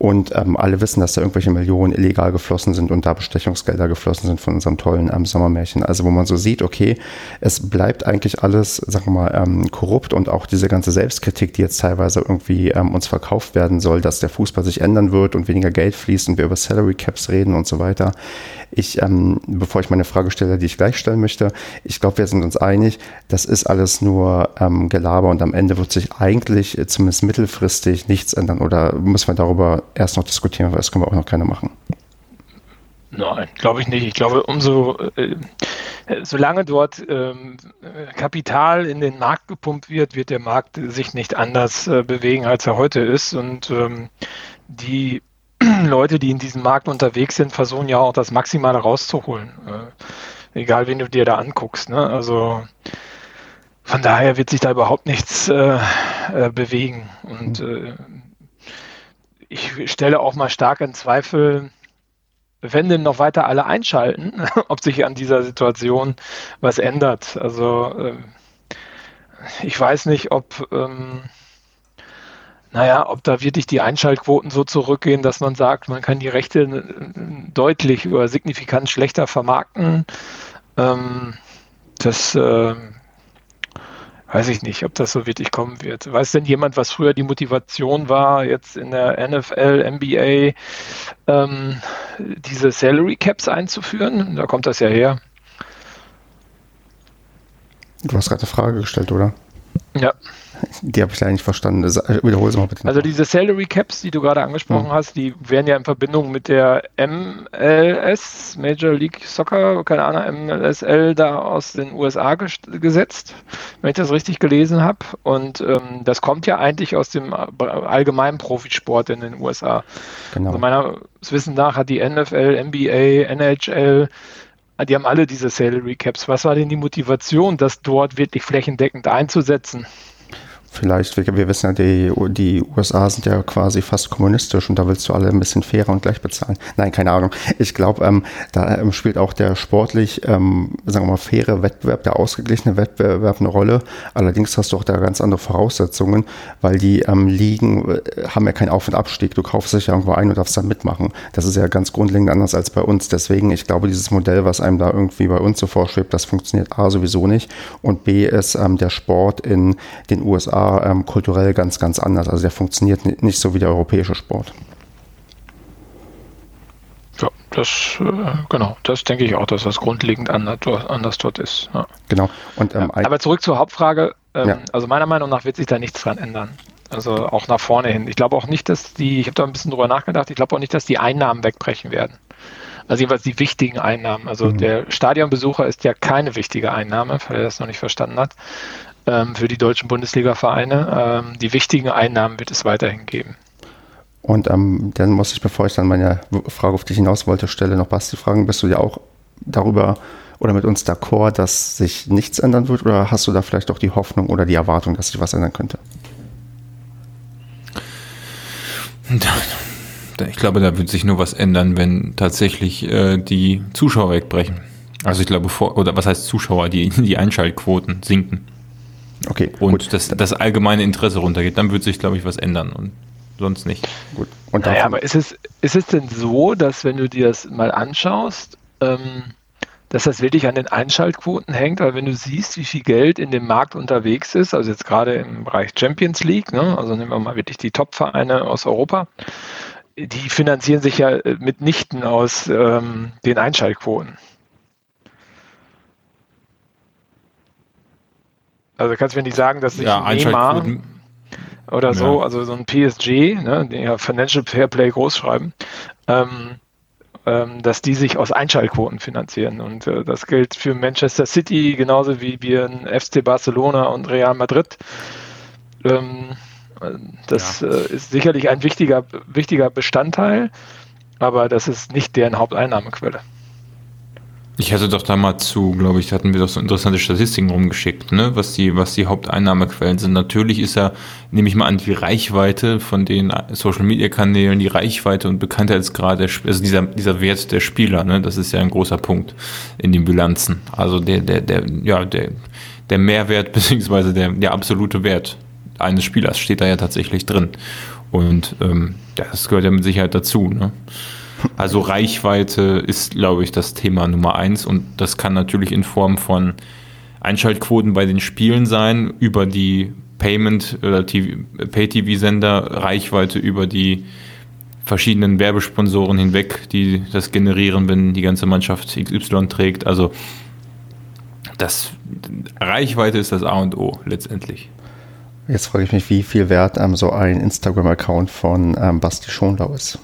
Und ähm, alle wissen, dass da irgendwelche Millionen illegal geflossen sind und da Bestechungsgelder geflossen sind von unserem tollen ähm, Sommermärchen. Also wo man so sieht, okay, es bleibt eigentlich alles, sagen wir mal, ähm, korrupt und auch diese ganze Selbstkritik, die jetzt teilweise irgendwie ähm, uns verkauft werden soll, dass der Fußball sich ändern wird und weniger Geld fließt und wir über Salary Caps reden und so weiter. Ich, ähm, bevor ich meine Frage stelle, die ich gleich stellen möchte, ich glaube, wir sind uns einig, das ist alles nur ähm, Gelaber und am Ende wird sich eigentlich äh, zumindest mittelfristig nichts ändern oder müssen wir darüber erst noch diskutieren, weil das können wir auch noch keine machen. Nein, glaube ich nicht. Ich glaube, umso, äh, äh, solange dort ähm, Kapital in den Markt gepumpt wird, wird der Markt sich nicht anders äh, bewegen, als er heute ist. Und ähm, die [CLEARS THROAT] Leute, die in diesem Markt unterwegs sind, versuchen ja auch das Maximale rauszuholen. Äh, egal, wen du dir da anguckst. Ne? Also von daher wird sich da überhaupt nichts äh, äh, bewegen. Und äh, ich stelle auch mal stark in Zweifel, wenn denn noch weiter alle einschalten, [LAUGHS] ob sich an dieser Situation was ändert. Also äh, ich weiß nicht, ob ähm, naja, ob da wirklich die Einschaltquoten so zurückgehen, dass man sagt, man kann die Rechte äh, deutlich oder signifikant schlechter vermarkten. Ähm, das äh, weiß ich nicht, ob das so wirklich kommen wird. Weiß denn jemand, was früher die Motivation war, jetzt in der NFL, NBA, ähm, diese Salary Caps einzuführen? Da kommt das ja her. Du hast gerade eine Frage gestellt, oder? Ja. Die habe ich leider nicht verstanden. Äh, wiederhole es mal bitte. Also diese Salary Caps, die du gerade angesprochen mhm. hast, die werden ja in Verbindung mit der MLS, Major League Soccer, keine Ahnung, MLSL da aus den USA gesetzt, wenn ich das richtig gelesen habe. Und ähm, das kommt ja eigentlich aus dem allgemeinen Profisport in den USA. Genau. Also meiner Wissen nach hat die NFL, NBA, NHL die haben alle diese Salary Caps. Was war denn die Motivation, das dort wirklich flächendeckend einzusetzen? Vielleicht, wir, wir wissen ja, die, die USA sind ja quasi fast kommunistisch und da willst du alle ein bisschen fairer und gleich bezahlen. Nein, keine Ahnung. Ich glaube, ähm, da ähm, spielt auch der sportlich, ähm, sagen wir mal, faire Wettbewerb, der ausgeglichene Wettbewerb eine Rolle. Allerdings hast du auch da ganz andere Voraussetzungen, weil die ähm, Ligen äh, haben ja keinen Auf- und Abstieg. Du kaufst dich ja irgendwo ein und darfst dann mitmachen. Das ist ja ganz grundlegend anders als bei uns. Deswegen, ich glaube, dieses Modell, was einem da irgendwie bei uns so vorschwebt, das funktioniert A sowieso nicht und B ist ähm, der Sport in den USA ähm, kulturell ganz, ganz anders. Also der funktioniert nicht so wie der europäische Sport. Ja, das, äh, genau, das denke ich auch, dass das grundlegend anders, anders dort ist. Ja. Genau. Und, ähm, ja, aber zurück zur Hauptfrage. Ähm, ja. Also meiner Meinung nach wird sich da nichts dran ändern. Also auch nach vorne hin. Ich glaube auch nicht, dass die, ich habe da ein bisschen drüber nachgedacht, ich glaube auch nicht, dass die Einnahmen wegbrechen werden. Also jedenfalls die wichtigen Einnahmen. Also mhm. der Stadionbesucher ist ja keine wichtige Einnahme, falls er das noch nicht verstanden hat ähm, für die deutschen Bundesliga-Vereine. Ähm, die wichtigen Einnahmen wird es weiterhin geben. Und ähm, dann muss ich, bevor ich dann meine Frage auf dich hinaus wollte, stelle, noch Basti fragen, bist du ja auch darüber oder mit uns d'accord, dass sich nichts ändern wird oder hast du da vielleicht auch die Hoffnung oder die Erwartung, dass sich was ändern könnte? Ich glaube, da wird sich nur was ändern, wenn tatsächlich äh, die Zuschauer wegbrechen. Also ich glaube, vor, oder was heißt Zuschauer, die, die Einschaltquoten sinken. Okay. Und das, das allgemeine Interesse runtergeht, dann wird sich, glaube ich, was ändern und sonst nicht. Gut. Und naja, aber ist es, ist es denn so, dass wenn du dir das mal anschaust, ähm, dass das wirklich an den Einschaltquoten hängt, weil wenn du siehst, wie viel Geld in dem Markt unterwegs ist, also jetzt gerade im Bereich Champions League, ne, also nehmen wir mal wirklich die Top-Vereine aus Europa, die finanzieren sich ja mitnichten aus ähm, den Einschaltquoten. Also kannst du mir nicht sagen, dass sich ja, Neymar oder so, ja. also so ein PSG, ne, ja Financial Fairplay groß schreiben, ähm, ähm, dass die sich aus Einschaltquoten finanzieren. Und äh, das gilt für Manchester City genauso wie wir in FC Barcelona und Real Madrid. Ähm, das ja. äh, ist sicherlich ein wichtiger, wichtiger Bestandteil, aber das ist nicht deren Haupteinnahmequelle. Ich hatte doch da mal zu, glaube ich, hatten wir doch so interessante Statistiken rumgeschickt, ne, was die, was die Haupteinnahmequellen sind. Natürlich ist ja, nehme ich mal an, die Reichweite von den Social Media Kanälen, die Reichweite und Bekanntheitsgrad, also dieser, dieser Wert der Spieler, ne, das ist ja ein großer Punkt in den Bilanzen. Also der, der, der, ja, der, der Mehrwert [LAUGHS] beziehungsweise der, der absolute Wert eines Spielers steht da ja tatsächlich drin. Und ähm, das gehört ja mit Sicherheit dazu, ne. Also Reichweite ist, glaube ich, das Thema Nummer eins und das kann natürlich in Form von Einschaltquoten bei den Spielen sein, über die Payment- oder Pay-TV-Sender, Reichweite über die verschiedenen Werbesponsoren hinweg, die das generieren, wenn die ganze Mannschaft XY trägt. Also das Reichweite ist das A und O letztendlich. Jetzt frage ich mich, wie viel wert ähm, so ein Instagram-Account von ähm, Basti Schonlau ist.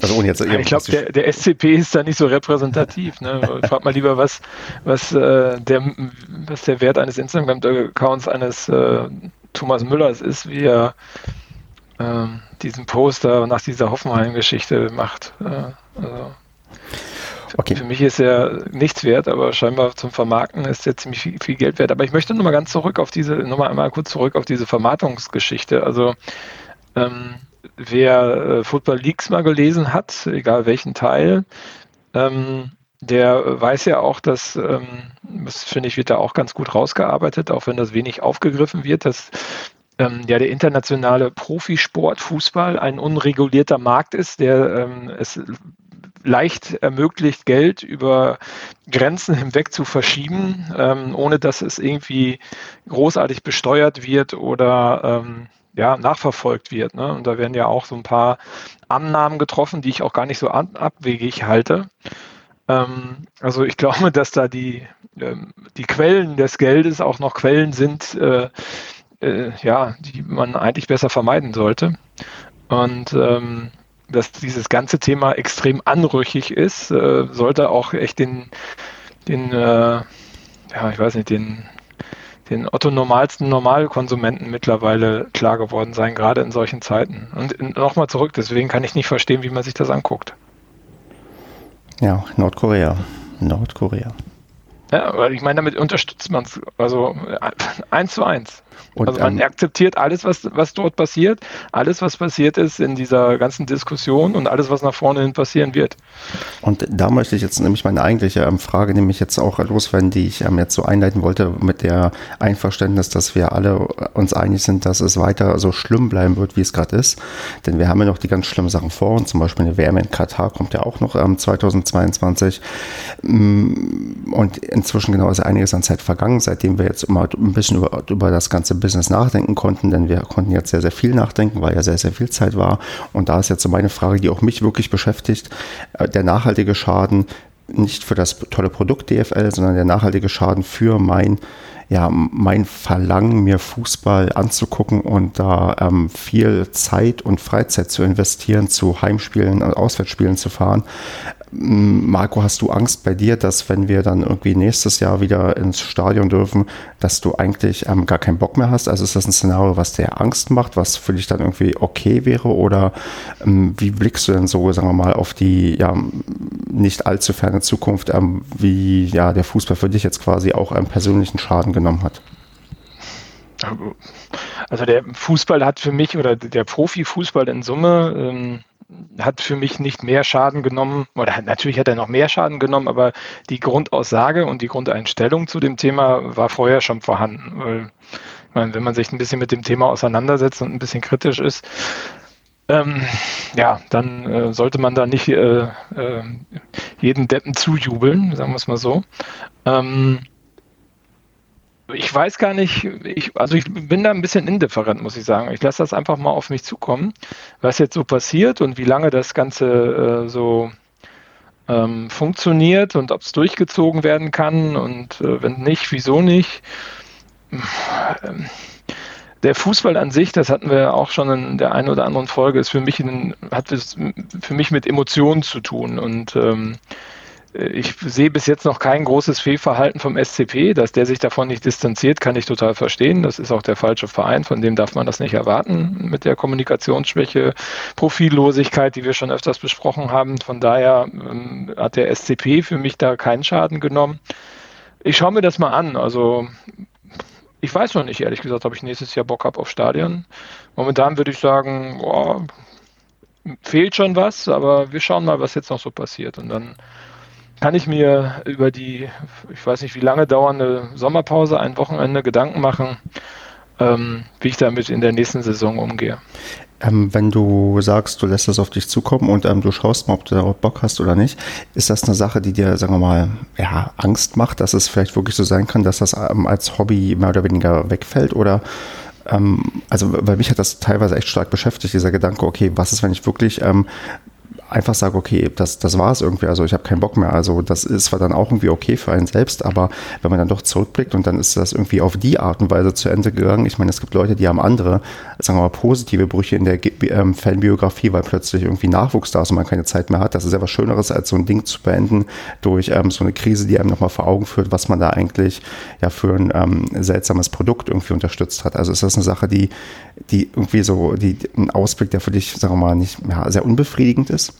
Also ohne jetzt ich glaube, der, der, SCP ist da nicht so repräsentativ. Ne? [LAUGHS] Frag mal lieber, was, was, äh, der, was der Wert eines Instagram-Accounts eines äh, Thomas Müllers ist, wie er äh, diesen Poster nach dieser Hoffenheim-Geschichte macht. Äh, also Okay. Für mich ist er nichts wert, aber scheinbar zum Vermarkten ist er ziemlich viel, viel Geld wert. Aber ich möchte nochmal ganz zurück auf diese, nochmal einmal kurz zurück auf diese Vermarktungsgeschichte. Also ähm, wer äh, Football Leaks mal gelesen hat, egal welchen Teil, ähm, der weiß ja auch, dass, ähm, das finde ich, wird da auch ganz gut rausgearbeitet, auch wenn das wenig aufgegriffen wird, dass ähm, ja der internationale Profisport Fußball ein unregulierter Markt ist, der ähm, es leicht ermöglicht, Geld über Grenzen hinweg zu verschieben, ähm, ohne dass es irgendwie großartig besteuert wird oder ähm, ja, nachverfolgt wird. Ne? Und da werden ja auch so ein paar Annahmen getroffen, die ich auch gar nicht so abwegig halte. Ähm, also ich [LAUGHS] glaube, dass da die, ähm, die Quellen des Geldes auch noch Quellen sind, äh, äh, ja, die man eigentlich besser vermeiden sollte. Und ähm, dass dieses ganze Thema extrem anrüchig ist, äh, sollte auch echt den, den äh, ja, ich weiß nicht, den, den Otto normalsten Normalkonsumenten mittlerweile klar geworden sein, gerade in solchen Zeiten. Und nochmal zurück, deswegen kann ich nicht verstehen, wie man sich das anguckt. Ja, Nordkorea. Nordkorea. Ja, weil ich meine, damit unterstützt man es, also eins zu eins. Und, also man ähm, akzeptiert alles, was, was dort passiert, alles, was passiert ist in dieser ganzen Diskussion und alles, was nach vorne hin passieren wird. Und da möchte ich jetzt nämlich meine eigentliche ähm, Frage nämlich jetzt auch loswerden, die ich ähm, jetzt so einleiten wollte mit der Einverständnis, dass wir alle uns einig sind, dass es weiter so schlimm bleiben wird, wie es gerade ist. Denn wir haben ja noch die ganz schlimmen Sachen vor uns, zum Beispiel eine WM in Katar kommt ja auch noch ähm, 2022. Mm, und inzwischen genau ist einiges an Zeit vergangen, seitdem wir jetzt immer ein bisschen über, über das ganze Business nachdenken konnten, denn wir konnten jetzt sehr, sehr viel nachdenken, weil ja sehr, sehr viel Zeit war. Und da ist jetzt so meine Frage, die auch mich wirklich beschäftigt, äh, der nachhaltige Schaden nicht für das tolle Produkt DFL, sondern der nachhaltige Schaden für mein ja, mein Verlangen, mir Fußball anzugucken und da ähm, viel Zeit und Freizeit zu investieren, zu Heimspielen, und Auswärtsspielen zu fahren, Marco, hast du Angst bei dir, dass wenn wir dann irgendwie nächstes Jahr wieder ins Stadion dürfen, dass du eigentlich ähm, gar keinen Bock mehr hast? Also ist das ein Szenario, was dir Angst macht, was für dich dann irgendwie okay wäre? Oder ähm, wie blickst du denn so, sagen wir mal, auf die ja, nicht allzu ferne Zukunft, ähm, wie ja der Fußball für dich jetzt quasi auch einen persönlichen Schaden genommen hat? Also der Fußball hat für mich oder der Profifußball in Summe ähm, hat für mich nicht mehr Schaden genommen, oder natürlich hat er noch mehr Schaden genommen, aber die Grundaussage und die Grundeinstellung zu dem Thema war vorher schon vorhanden. Weil, meine, wenn man sich ein bisschen mit dem Thema auseinandersetzt und ein bisschen kritisch ist, ähm, ja, dann äh, sollte man da nicht äh, äh, jeden Deppen zujubeln, sagen wir es mal so. Ähm, ich weiß gar nicht, ich, also ich bin da ein bisschen indifferent, muss ich sagen. Ich lasse das einfach mal auf mich zukommen, was jetzt so passiert und wie lange das Ganze äh, so ähm, funktioniert und ob es durchgezogen werden kann und äh, wenn nicht, wieso nicht. Ähm, der Fußball an sich, das hatten wir auch schon in der einen oder anderen Folge, ist für mich ein, hat es für mich mit Emotionen zu tun und ähm, ich sehe bis jetzt noch kein großes Fehlverhalten vom SCP. Dass der sich davon nicht distanziert, kann ich total verstehen. Das ist auch der falsche Verein, von dem darf man das nicht erwarten mit der Kommunikationsschwäche, Profillosigkeit, die wir schon öfters besprochen haben. Von daher ähm, hat der SCP für mich da keinen Schaden genommen. Ich schaue mir das mal an. Also ich weiß noch nicht, ehrlich gesagt, ob ich nächstes Jahr Bock habe auf Stadion. Momentan würde ich sagen, boah, fehlt schon was, aber wir schauen mal, was jetzt noch so passiert. Und dann kann ich mir über die, ich weiß nicht wie lange dauernde Sommerpause, ein Wochenende Gedanken machen, ähm, wie ich damit in der nächsten Saison umgehe. Ähm, wenn du sagst, du lässt das auf dich zukommen und ähm, du schaust mal, ob du darauf Bock hast oder nicht, ist das eine Sache, die dir, sagen wir mal, ja, Angst macht, dass es vielleicht wirklich so sein kann, dass das ähm, als Hobby mehr oder weniger wegfällt? Oder ähm, also, weil mich hat das teilweise echt stark beschäftigt, dieser Gedanke, okay, was ist, wenn ich wirklich ähm, einfach sage, okay, das, das war es irgendwie, also ich habe keinen Bock mehr. Also das ist zwar dann auch irgendwie okay für einen selbst, aber wenn man dann doch zurückblickt und dann ist das irgendwie auf die Art und Weise zu Ende gegangen. Ich meine, es gibt Leute, die haben andere, sagen wir mal, positive Brüche in der ähm, Fanbiografie, weil plötzlich irgendwie Nachwuchs da ist und man keine Zeit mehr hat. Das ist ja was Schöneres, als so ein Ding zu beenden durch ähm, so eine Krise, die einem nochmal vor Augen führt, was man da eigentlich ja für ein ähm, seltsames Produkt irgendwie unterstützt hat. Also ist das eine Sache, die, die irgendwie so, die, ein Ausblick, der für dich, sagen wir mal, nicht ja, sehr unbefriedigend ist?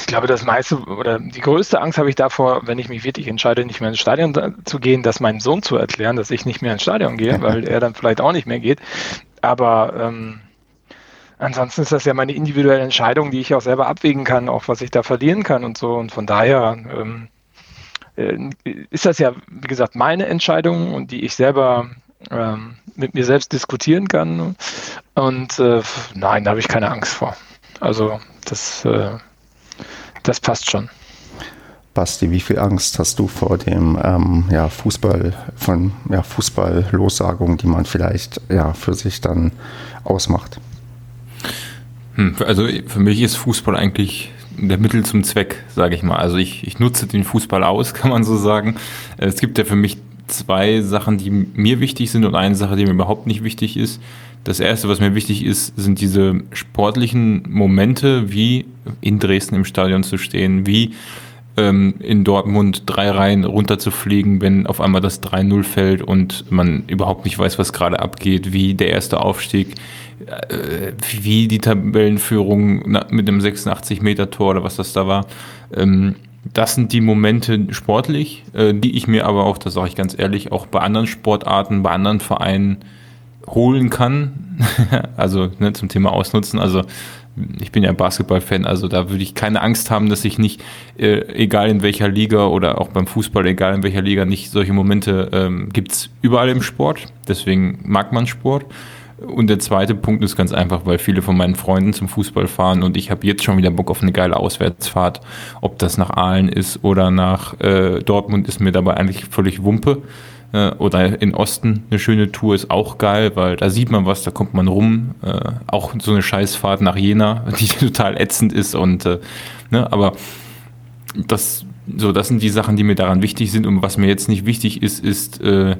Ich glaube, das meiste oder die größte Angst habe ich davor, wenn ich mich wirklich entscheide, nicht mehr ins Stadion zu gehen, das meinem Sohn zu erklären, dass ich nicht mehr ins Stadion gehe, weil er dann vielleicht auch nicht mehr geht. Aber ähm, ansonsten ist das ja meine individuelle Entscheidung, die ich auch selber abwägen kann, auch was ich da verlieren kann und so. Und von daher ähm, äh, ist das ja, wie gesagt, meine Entscheidung und die ich selber ähm, mit mir selbst diskutieren kann. Und äh, nein, da habe ich keine Angst vor. Also das, äh, das passt schon. Basti, wie viel Angst hast du vor dem ähm, ja, Fußball, von ja, Fußball-Lossagungen, die man vielleicht ja, für sich dann ausmacht? Hm, also für mich ist Fußball eigentlich der Mittel zum Zweck, sage ich mal. Also ich, ich nutze den Fußball aus, [LAUGHS] kann man so sagen. Es gibt ja für mich zwei Sachen, die mir wichtig sind und eine Sache, die mir überhaupt nicht wichtig ist. Das erste, was mir wichtig ist, sind diese sportlichen Momente, wie in Dresden im Stadion zu stehen, wie ähm, in Dortmund drei Reihen runterzufliegen, wenn auf einmal das 3-0 fällt und man überhaupt nicht weiß, was gerade abgeht, wie der erste Aufstieg, äh, wie die Tabellenführung mit dem 86-Meter-Tor oder was das da war. Ähm, das sind die Momente sportlich, äh, die ich mir aber auch, das sage ich ganz ehrlich, auch bei anderen Sportarten, bei anderen Vereinen holen kann. [LAUGHS] also ne, zum Thema Ausnutzen. Also ich bin ja Basketball-Fan, also da würde ich keine Angst haben, dass ich nicht, äh, egal in welcher Liga oder auch beim Fußball, egal in welcher Liga, nicht solche Momente ähm, gibt es überall im Sport. Deswegen mag man Sport. Und der zweite Punkt ist ganz einfach, weil viele von meinen Freunden zum Fußball fahren und ich habe jetzt schon wieder Bock auf eine geile Auswärtsfahrt. Ob das nach Aalen ist oder nach äh, Dortmund, ist mir dabei eigentlich völlig Wumpe. Äh, oder in Osten eine schöne Tour ist auch geil, weil da sieht man was, da kommt man rum. Äh, auch so eine Scheißfahrt nach Jena, [LAUGHS] die total ätzend ist und äh, ne, aber das so, das sind die Sachen, die mir daran wichtig sind. Und was mir jetzt nicht wichtig ist, ist äh,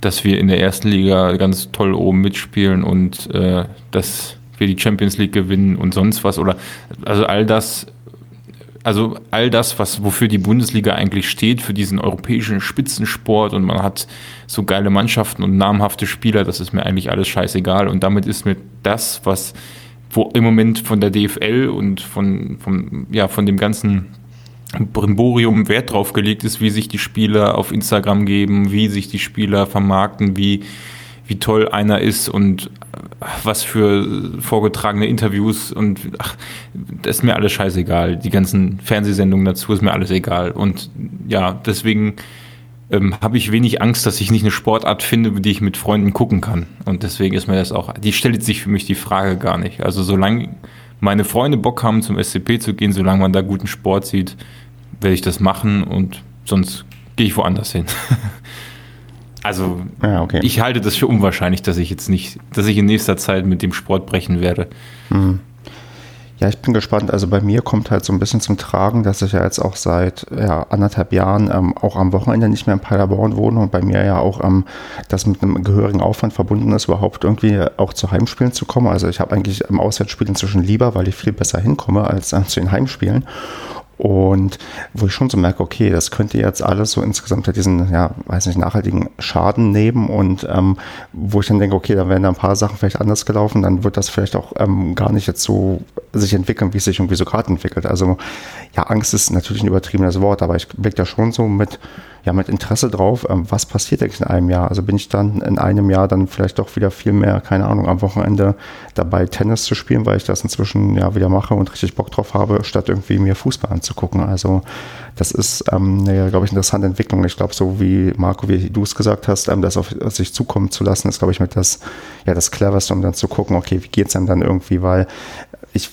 dass wir in der ersten Liga ganz toll oben mitspielen und äh, dass wir die Champions League gewinnen und sonst was oder also all das also all das, was wofür die Bundesliga eigentlich steht, für diesen europäischen Spitzensport und man hat so geile Mannschaften und namhafte Spieler, das ist mir eigentlich alles scheißegal. Und damit ist mir das, was wo im Moment von der DFL und von, von, ja, von dem ganzen Brimborium Wert drauf gelegt ist, wie sich die Spieler auf Instagram geben, wie sich die Spieler vermarkten, wie, wie toll einer ist und was für vorgetragene Interviews und ach, das ist mir alles scheißegal. Die ganzen Fernsehsendungen dazu ist mir alles egal. Und ja, deswegen ähm, habe ich wenig Angst, dass ich nicht eine Sportart finde, die ich mit Freunden gucken kann. Und deswegen ist mir das auch, die stellt sich für mich die Frage gar nicht. Also solange meine Freunde Bock haben, zum SCP zu gehen, solange man da guten Sport sieht, werde ich das machen und sonst gehe ich woanders hin. [LAUGHS] also ja, okay. ich halte das für unwahrscheinlich, dass ich jetzt nicht, dass ich in nächster Zeit mit dem Sport brechen werde. Mhm. Ja, ich bin gespannt. Also bei mir kommt halt so ein bisschen zum Tragen, dass ich ja jetzt auch seit ja, anderthalb Jahren ähm, auch am Wochenende nicht mehr in Paderborn wohne und bei mir ja auch ähm, das mit einem gehörigen Aufwand verbunden ist, überhaupt irgendwie auch zu Heimspielen zu kommen. Also ich habe eigentlich im Auswärtsspiel inzwischen lieber, weil ich viel besser hinkomme als äh, zu den Heimspielen. Und wo ich schon so merke, okay, das könnte jetzt alles so insgesamt diesen, ja, weiß nicht, nachhaltigen Schaden nehmen und ähm, wo ich dann denke, okay, da werden da ein paar Sachen vielleicht anders gelaufen, dann wird das vielleicht auch ähm, gar nicht jetzt so sich entwickeln, wie es sich irgendwie so gerade entwickelt. Also ja, Angst ist natürlich ein übertriebenes Wort, aber ich blicke da schon so mit, ja, mit Interesse drauf, ähm, was passiert eigentlich in einem Jahr? Also bin ich dann in einem Jahr dann vielleicht doch wieder viel mehr, keine Ahnung, am Wochenende dabei Tennis zu spielen, weil ich das inzwischen ja wieder mache und richtig Bock drauf habe, statt irgendwie mir Fußball anzugucken. Also das ist, ähm, eine, glaube ich, eine interessante Entwicklung. Ich glaube, so wie Marco, wie du es gesagt hast, ähm, das auf sich zukommen zu lassen, ist, glaube ich, mit das, ja, das cleverste, um dann zu gucken, okay, wie geht es einem dann irgendwie, weil ich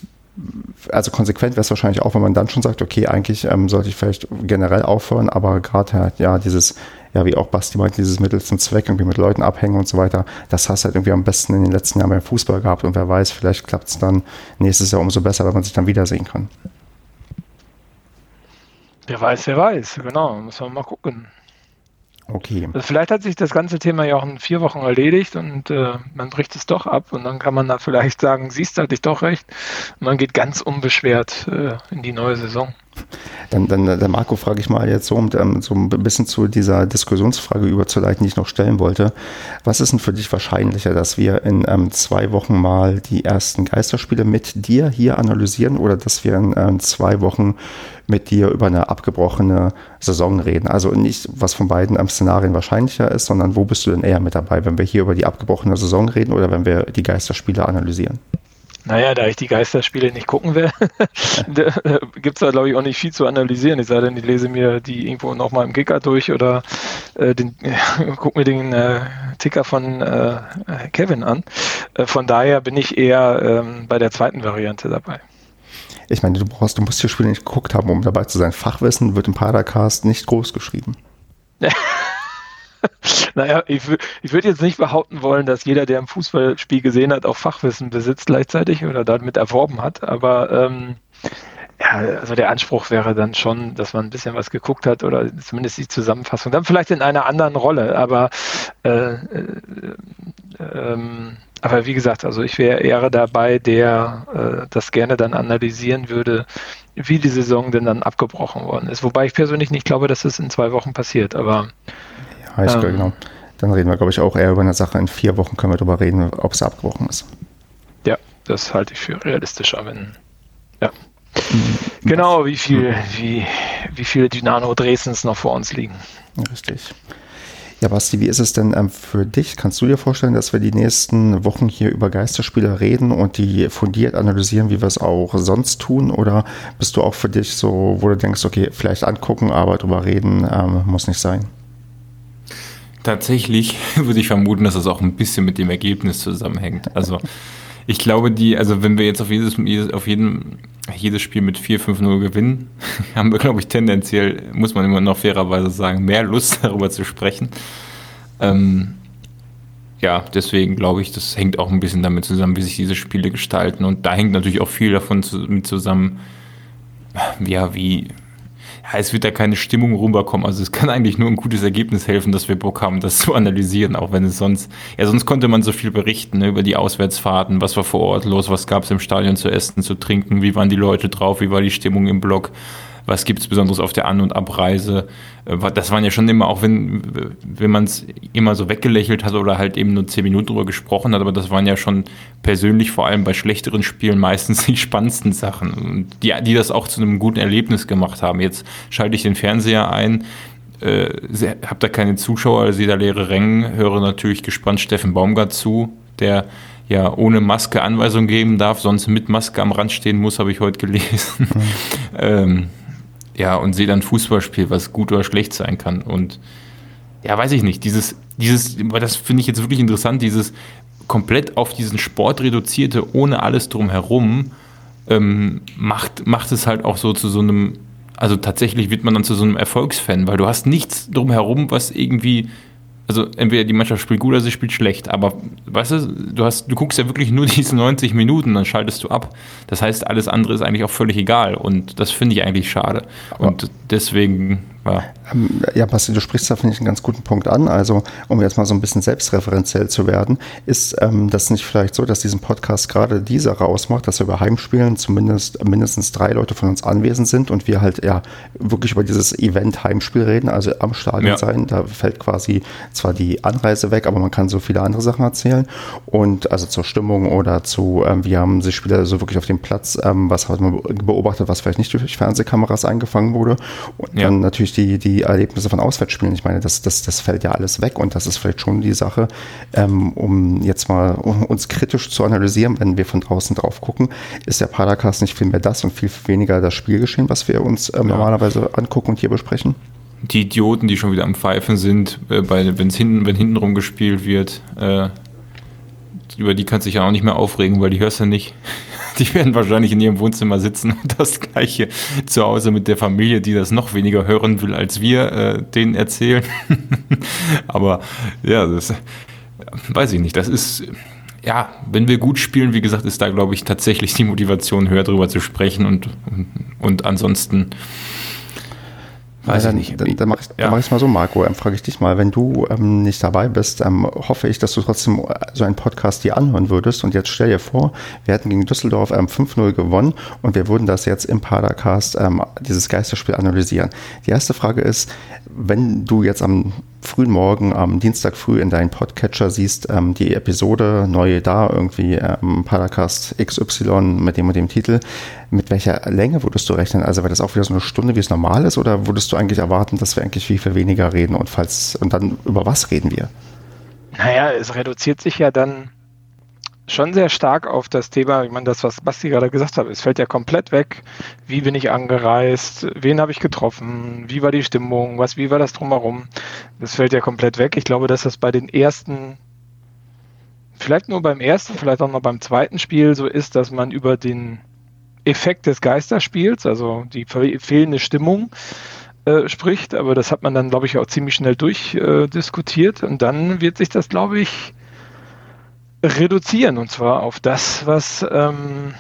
also konsequent wäre es wahrscheinlich auch, wenn man dann schon sagt, okay, eigentlich ähm, sollte ich vielleicht generell aufhören, aber gerade halt, ja, dieses ja, wie auch Basti meint, dieses Mittel zum Zweck, irgendwie mit Leuten abhängen und so weiter, das hast du halt irgendwie am besten in den letzten Jahren beim Fußball gehabt und wer weiß, vielleicht klappt es dann nächstes Jahr umso besser, wenn man sich dann wiedersehen kann. Wer weiß, wer weiß, genau, müssen wir mal gucken. Okay. Also vielleicht hat sich das ganze Thema ja auch in vier Wochen erledigt und äh, man bricht es doch ab und dann kann man da [LAUGHS] vielleicht sagen, siehst du, hatte ich doch recht. Und man geht ganz unbeschwert äh, in die neue Saison. Dann, dann der Marco frage ich mal jetzt so, um ähm, so ein bisschen zu dieser Diskussionsfrage überzuleiten, die ich noch stellen wollte. Was ist denn für dich wahrscheinlicher, dass wir in ähm, zwei Wochen mal die ersten Geisterspiele mit dir hier analysieren oder dass wir in ähm, zwei Wochen mit dir über eine abgebrochene Saison reden? Also nicht, was von beiden am Szenarien wahrscheinlicher ist, sondern wo bist du denn eher mit dabei, wenn wir hier über die abgebrochene Saison reden oder wenn wir die Geisterspiele analysieren? Naja, da ich die Geisterspiele nicht gucken will, gibt es [LAUGHS] [LAUGHS] da, glaube ich, auch nicht viel zu analysieren. Ich sei denn, ich lese mir die irgendwo nochmal im Kicker durch oder äh, den, [LAUGHS] äh, guck mir den äh, Ticker von äh, Kevin an. Äh, von daher bin ich eher ähm, bei der zweiten Variante dabei. Ich meine, du brauchst, du musst die Spiele nicht geguckt haben, um dabei zu sein. Fachwissen wird im Padercast nicht groß geschrieben. [LAUGHS] naja, ich, ich würde jetzt nicht behaupten wollen, dass jeder, der ein Fußballspiel gesehen hat, auch Fachwissen besitzt gleichzeitig oder damit erworben hat, aber ähm, ja, also der Anspruch wäre dann schon, dass man ein bisschen was geguckt hat oder zumindest die Zusammenfassung. Dann vielleicht in einer anderen Rolle, aber äh, äh, ähm, aber wie gesagt, also ich wäre eher dabei, der äh, das gerne dann analysieren würde, wie die Saison denn dann abgebrochen worden ist. Wobei ich persönlich nicht glaube, dass es in zwei Wochen passiert, aber ich ähm, genau. Dann reden wir, glaube ich, auch eher über eine Sache. In vier Wochen können wir darüber reden, ob es abgebrochen ist. Ja, das halte ich für realistischer, wenn. Ja. Mhm. Genau, wie viel, wie, wie viele Dynamo Dresdens noch vor uns liegen. Richtig. Ja, Basti, wie ist es denn ähm, für dich? Kannst du dir vorstellen, dass wir die nächsten Wochen hier über Geisterspiele reden und die fundiert analysieren, wie wir es auch sonst tun? Oder bist du auch für dich so, wo du denkst, okay, vielleicht angucken, aber drüber reden ähm, muss nicht sein? Tatsächlich [LAUGHS] würde ich vermuten, dass das auch ein bisschen mit dem Ergebnis zusammenhängt. Also ich glaube, die, also wenn wir jetzt auf jedes, auf jeden, jedes Spiel mit 4-5-0 gewinnen, [LAUGHS] haben wir, glaube ich, tendenziell, muss man immer noch fairerweise sagen, mehr Lust [LAUGHS] darüber zu sprechen. Ähm, ja, deswegen glaube ich, das hängt auch ein bisschen damit zusammen, wie sich diese Spiele gestalten. Und da hängt natürlich auch viel davon zu, mit zusammen, ja, wie, es wird da keine Stimmung rüberkommen. Also es kann eigentlich nur ein gutes Ergebnis helfen, dass wir Bock haben, das [LAUGHS] zu analysieren, auch wenn es sonst, ja, sonst konnte man so viel berichten ne, über die Auswärtsfahrten, was war vor Ort los, was gab es im Stadion zu essen, zu trinken, wie waren die Leute drauf, wie war die Stimmung im Block was gibt es Besonderes auf der An- und Abreise. Äh, das waren ja schon immer, auch wenn, wenn man es immer so weggelächelt hat oder halt eben nur zehn Minuten drüber gesprochen hat, aber das waren ja schon persönlich, vor allem bei schlechteren Spielen, meistens die spannendsten Sachen, die, die das auch zu einem guten Erlebnis gemacht haben. Jetzt schalte ich den Fernseher ein, äh, habe da keine Zuschauer, sehe da leere Rängen, höre natürlich gespannt Steffen Baumgart zu, der ja ohne Maske Anweisungen geben darf, sonst mit Maske am Rand stehen muss, habe ich heute gelesen. Mhm. [LAUGHS] ähm, ja, und sehe dann Fußballspiel, was gut oder schlecht sein kann. Und ja, weiß ich nicht, dieses, dieses, das finde ich jetzt wirklich interessant, dieses komplett auf diesen Sport reduzierte, ohne alles drumherum, ähm, macht, macht es halt auch so zu so einem, also tatsächlich wird man dann zu so einem Erfolgsfan, weil du hast nichts drumherum, was irgendwie also entweder die Mannschaft spielt gut oder sie spielt schlecht, aber weißt du, du hast, du guckst ja wirklich nur [LAUGHS] diese 90 Minuten, dann schaltest du ab. Das heißt, alles andere ist eigentlich auch völlig egal und das finde ich eigentlich schade. Und deswegen ja. Ähm, ja, Basti, du sprichst da, finde ich, einen ganz guten Punkt an. Also, um jetzt mal so ein bisschen selbstreferenziell zu werden, ist ähm, das nicht vielleicht so, dass diesen Podcast gerade dieser rausmacht, dass wir über Heimspielen zumindest mindestens drei Leute von uns anwesend sind und wir halt ja wirklich über dieses Event Heimspiel reden, also am Stadion ja. sein. Da fällt quasi zwar die Anreise weg, aber man kann so viele andere Sachen erzählen. Und also zur Stimmung oder zu, ähm, wie haben sich Spieler so wirklich auf dem Platz, ähm, was hat man beobachtet, was vielleicht nicht durch Fernsehkameras eingefangen wurde. Und ja. dann natürlich die, die Erlebnisse von Auswärtsspielen. Ich meine, das, das, das fällt ja alles weg und das ist vielleicht schon die Sache, ähm, um jetzt mal um uns kritisch zu analysieren, wenn wir von draußen drauf gucken, ist der Padercast nicht viel mehr das und viel weniger das Spielgeschehen, was wir uns ähm, ja. normalerweise angucken und hier besprechen? Die Idioten, die schon wieder am Pfeifen sind, äh, bei, wenn's hinten, wenn hintenrum gespielt wird, äh, über die kannst du dich ja auch nicht mehr aufregen, weil die hörst du nicht. [LAUGHS] Die werden wahrscheinlich in ihrem Wohnzimmer sitzen und das gleiche zu Hause mit der Familie, die das noch weniger hören will, als wir äh, denen erzählen. [LAUGHS] Aber ja, das weiß ich nicht. Das ist, ja, wenn wir gut spielen, wie gesagt, ist da, glaube ich, tatsächlich die Motivation höher drüber zu sprechen und, und, und ansonsten Weiß dann, ich nicht. Dann, dann mache ich es ja. mach mal so, Marco. Ähm, frage ich dich mal, wenn du ähm, nicht dabei bist, ähm, hoffe ich, dass du trotzdem äh, so einen Podcast dir anhören würdest. Und jetzt stell dir vor, wir hätten gegen Düsseldorf ähm, 5-0 gewonnen und wir würden das jetzt im Padercast, ähm, dieses Geisterspiel analysieren. Die erste Frage ist, wenn du jetzt am frühen Morgen, am Dienstag früh in deinen Podcatcher siehst, ähm, die Episode neu da, irgendwie ähm, Paracast XY mit dem und dem Titel, mit welcher Länge würdest du rechnen? Also wäre das auch wieder so eine Stunde, wie es normal ist, oder würdest du eigentlich erwarten, dass wir eigentlich viel, viel weniger reden und falls, und dann über was reden wir? Naja, es reduziert sich ja dann schon sehr stark auf das Thema, ich meine, das, was Basti gerade gesagt hat, es fällt ja komplett weg. Wie bin ich angereist? Wen habe ich getroffen? Wie war die Stimmung? Was, wie war das drumherum? Das fällt ja komplett weg. Ich glaube, dass das bei den ersten, vielleicht nur beim ersten, vielleicht auch noch beim zweiten Spiel so ist, dass man über den Effekt des Geisterspiels, also die fehlende Stimmung, äh, spricht. Aber das hat man dann, glaube ich, auch ziemlich schnell durchdiskutiert. Äh, Und dann wird sich das, glaube ich, reduzieren und zwar auf das, was ähm,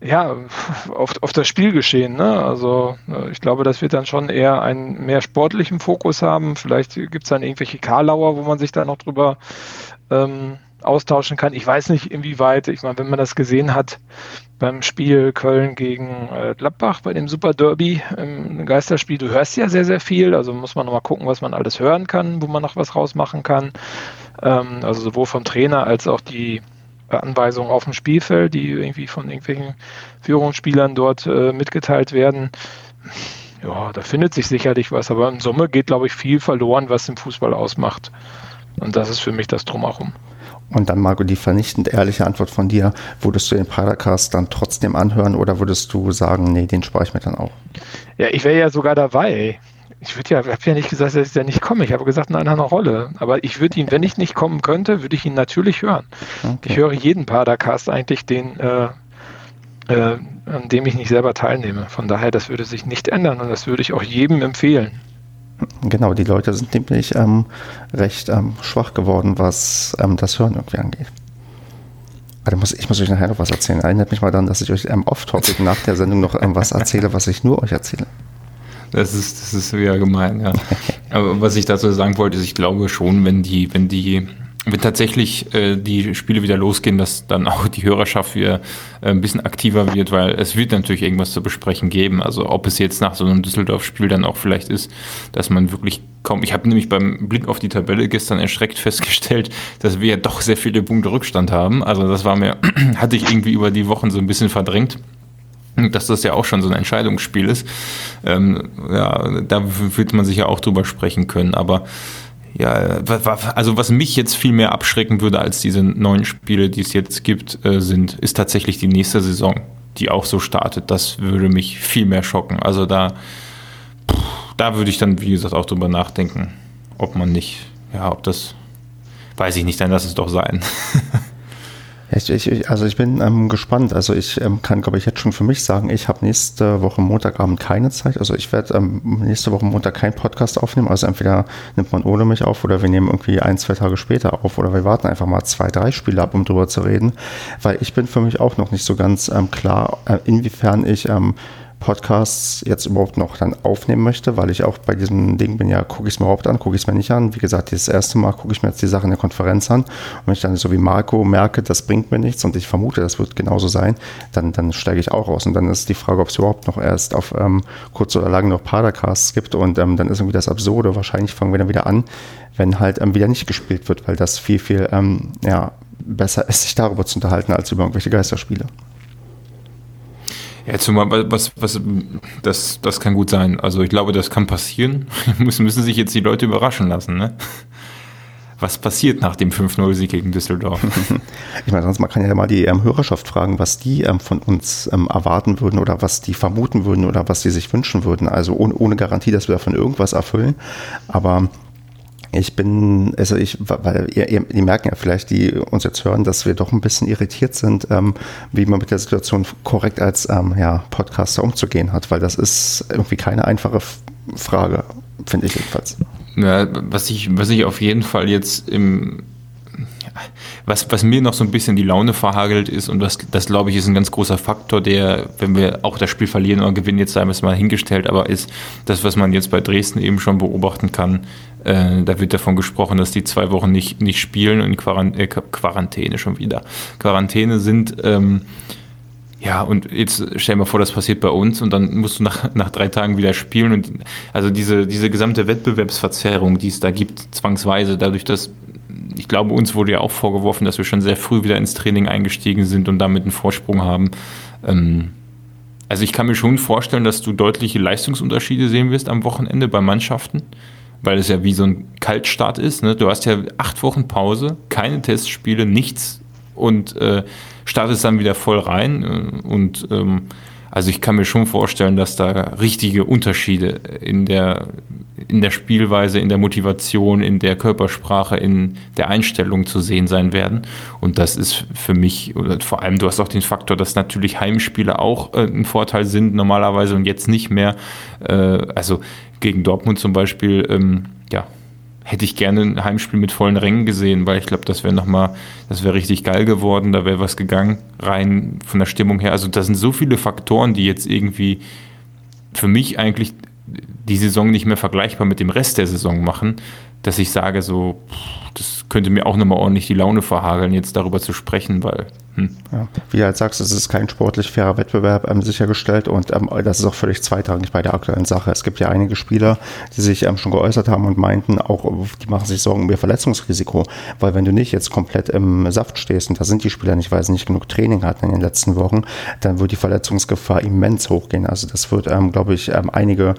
ja, auf, auf das Spielgeschehen. Ne? Also äh, ich glaube, das wird dann schon eher einen mehr sportlichen Fokus haben. Vielleicht gibt es dann irgendwelche Karlauer, wo man sich da noch drüber ähm, austauschen kann. Ich weiß nicht, inwieweit, ich meine, wenn man das gesehen hat beim Spiel Köln gegen äh, Gladbach, bei dem Super Derby im Geisterspiel, du hörst ja sehr, sehr viel, also muss man nochmal gucken, was man alles hören kann, wo man noch was rausmachen kann. Ähm, also sowohl vom Trainer als auch die Anweisungen auf dem Spielfeld, die irgendwie von irgendwelchen Führungsspielern dort äh, mitgeteilt werden. Ja, da findet sich sicherlich was, aber in Summe geht, glaube ich, viel verloren, was den Fußball ausmacht. Und das ist für mich das Drumherum. Und dann, Marco, die vernichtend ehrliche Antwort von dir. Würdest du den Podcast dann trotzdem anhören oder würdest du sagen, nee, den spare ich mir dann auch? Ja, ich wäre ja sogar dabei. Ich würde ja, habe ja nicht gesagt, dass ich da nicht komme. Ich habe gesagt, in einer Rolle. Aber ich würde ihn, wenn ich nicht kommen könnte, würde ich ihn natürlich hören. Okay. Ich höre jeden Padercast eigentlich, den, äh, äh, an dem ich nicht selber teilnehme. Von daher, das würde sich nicht ändern und das würde ich auch jedem empfehlen. Genau, die Leute sind nämlich ähm, recht ähm, schwach geworden, was ähm, das Hören irgendwie angeht. Aber muss, ich muss euch nachher noch was erzählen. Erinnert mich mal daran, dass ich euch ähm, off-topic nach der Sendung noch ähm, was erzähle, was ich nur euch erzähle. Das ist, das ist wieder gemein, ja. Aber was ich dazu sagen wollte, ist, ich glaube schon, wenn die, wenn die wenn tatsächlich äh, die Spiele wieder losgehen, dass dann auch die Hörerschaft wieder äh, ein bisschen aktiver wird, weil es wird natürlich irgendwas zu besprechen geben. Also ob es jetzt nach so einem Düsseldorf-Spiel dann auch vielleicht ist, dass man wirklich kaum. Ich habe nämlich beim Blick auf die Tabelle gestern erschreckt festgestellt, dass wir ja doch sehr viele Punkte Rückstand haben. Also das war mir, [CLEARS THROAT] hatte ich irgendwie über die Wochen so ein bisschen verdrängt dass das ja auch schon so ein Entscheidungsspiel ist. Ähm, ja, da wird man sich ja auch drüber sprechen können. Aber ja, also was mich jetzt viel mehr abschrecken würde als diese neuen Spiele, die es jetzt gibt, äh, sind, ist tatsächlich die nächste Saison, die auch so startet. Das würde mich viel mehr schocken. Also da, da würde ich dann, wie gesagt, auch drüber nachdenken, ob man nicht, ja, ob das, weiß ich nicht, dann lass es doch sein. [LAUGHS] Ich, ich, also ich bin ähm, gespannt. Also ich ähm, kann, glaube ich, jetzt schon für mich sagen, ich habe nächste Woche Montagabend keine Zeit. Also ich werde ähm, nächste Woche Montag keinen Podcast aufnehmen. Also entweder nimmt man ohne mich auf oder wir nehmen irgendwie ein, zwei Tage später auf oder wir warten einfach mal zwei, drei Spiele ab, um drüber zu reden. Weil ich bin für mich auch noch nicht so ganz ähm, klar, äh, inwiefern ich ähm, Podcasts jetzt überhaupt noch dann aufnehmen möchte, weil ich auch bei diesem Ding bin, ja, gucke ich es mir überhaupt an, gucke ich es mir nicht an. Wie gesagt, das erste Mal gucke ich mir jetzt die Sache in der Konferenz an. Und wenn ich dann so wie Marco merke, das bringt mir nichts und ich vermute, das wird genauso sein, dann, dann steige ich auch raus. Und dann ist die Frage, ob es überhaupt noch erst auf ähm, kurz oder lang noch Padercasts gibt. Und ähm, dann ist irgendwie das Absurde. Wahrscheinlich fangen wir dann wieder an, wenn halt ähm, wieder nicht gespielt wird, weil das viel, viel ähm, ja, besser [LAUGHS] ist, sich darüber zu unterhalten, als über irgendwelche Geisterspiele. Ja, zumal, was, was, das, das kann gut sein. Also ich glaube, das kann passieren. [LAUGHS] müssen, müssen sich jetzt die Leute überraschen lassen, ne? Was passiert nach dem 5-0-Sieg gegen Düsseldorf? [LAUGHS] ich meine, sonst man kann ja mal die ähm, Hörerschaft fragen, was die ähm, von uns ähm, erwarten würden oder was die vermuten würden oder was sie sich wünschen würden. Also ohne, ohne Garantie, dass wir davon irgendwas erfüllen. Aber Ich bin, also ich, weil ihr, ihr, die merken ja vielleicht, die uns jetzt hören, dass wir doch ein bisschen irritiert sind, ähm, wie man mit der Situation korrekt als ähm, ja, Podcaster umzugehen hat, weil das ist irgendwie keine einfache Frage, finde ich jedenfalls. Ja, was ich, was ich auf jeden Fall jetzt im, was, was mir noch so ein bisschen die Laune verhagelt ist, und das, das glaube ich ist ein ganz großer Faktor, der, wenn wir auch das Spiel verlieren oder gewinnen, jetzt sei es mal hingestellt, aber ist das, was man jetzt bei Dresden eben schon beobachten kann. Äh, da wird davon gesprochen, dass die zwei Wochen nicht, nicht spielen und Quarantäne, äh, Quarantäne schon wieder. Quarantäne sind. Ähm, ja, und jetzt stell mal vor, das passiert bei uns und dann musst du nach, nach drei Tagen wieder spielen. Und also diese, diese gesamte Wettbewerbsverzerrung, die es da gibt, zwangsweise, dadurch, dass ich glaube, uns wurde ja auch vorgeworfen, dass wir schon sehr früh wieder ins Training eingestiegen sind und damit einen Vorsprung haben. Ähm, also ich kann mir schon vorstellen, dass du deutliche Leistungsunterschiede sehen wirst am Wochenende bei Mannschaften, weil es ja wie so ein Kaltstart ist. Ne? Du hast ja acht Wochen Pause, keine Testspiele, nichts und äh, startest dann wieder voll rein äh, und ähm, also ich kann mir schon vorstellen, dass da richtige Unterschiede in der, in der Spielweise, in der Motivation, in der Körpersprache, in der Einstellung zu sehen sein werden. Und das ist für mich, vor allem du hast auch den Faktor, dass natürlich Heimspiele auch äh, ein Vorteil sind normalerweise und jetzt nicht mehr. Äh, also gegen Dortmund zum Beispiel, ähm, ja, hätte ich gerne ein Heimspiel mit vollen Rängen gesehen, weil ich glaube, das wäre nochmal, das wäre richtig geil geworden, da wäre was gegangen, rein von der Stimmung her. Also da sind so viele Faktoren, die jetzt irgendwie für mich eigentlich die Saison nicht mehr vergleichbar mit dem Rest der Saison machen, dass ich sage, so, das könnte mir auch nochmal ordentlich die Laune verhageln, jetzt darüber zu sprechen, weil hm. Ja, wie du halt sagst, es ist kein sportlich fairer Wettbewerb ähm, sichergestellt und ähm, das ist auch völlig zweitrangig bei der aktuellen Sache. Es gibt ja einige Spieler, die sich ähm, schon geäußert haben und meinten, auch die machen sich Sorgen um ihr Verletzungsrisiko, weil wenn du nicht jetzt komplett im Saft stehst und da sind die Spieler nicht, weil sie nicht genug Training hatten in den letzten Wochen, dann wird die Verletzungsgefahr immens hochgehen. Also das wird, ähm, glaube ich, ähm, einige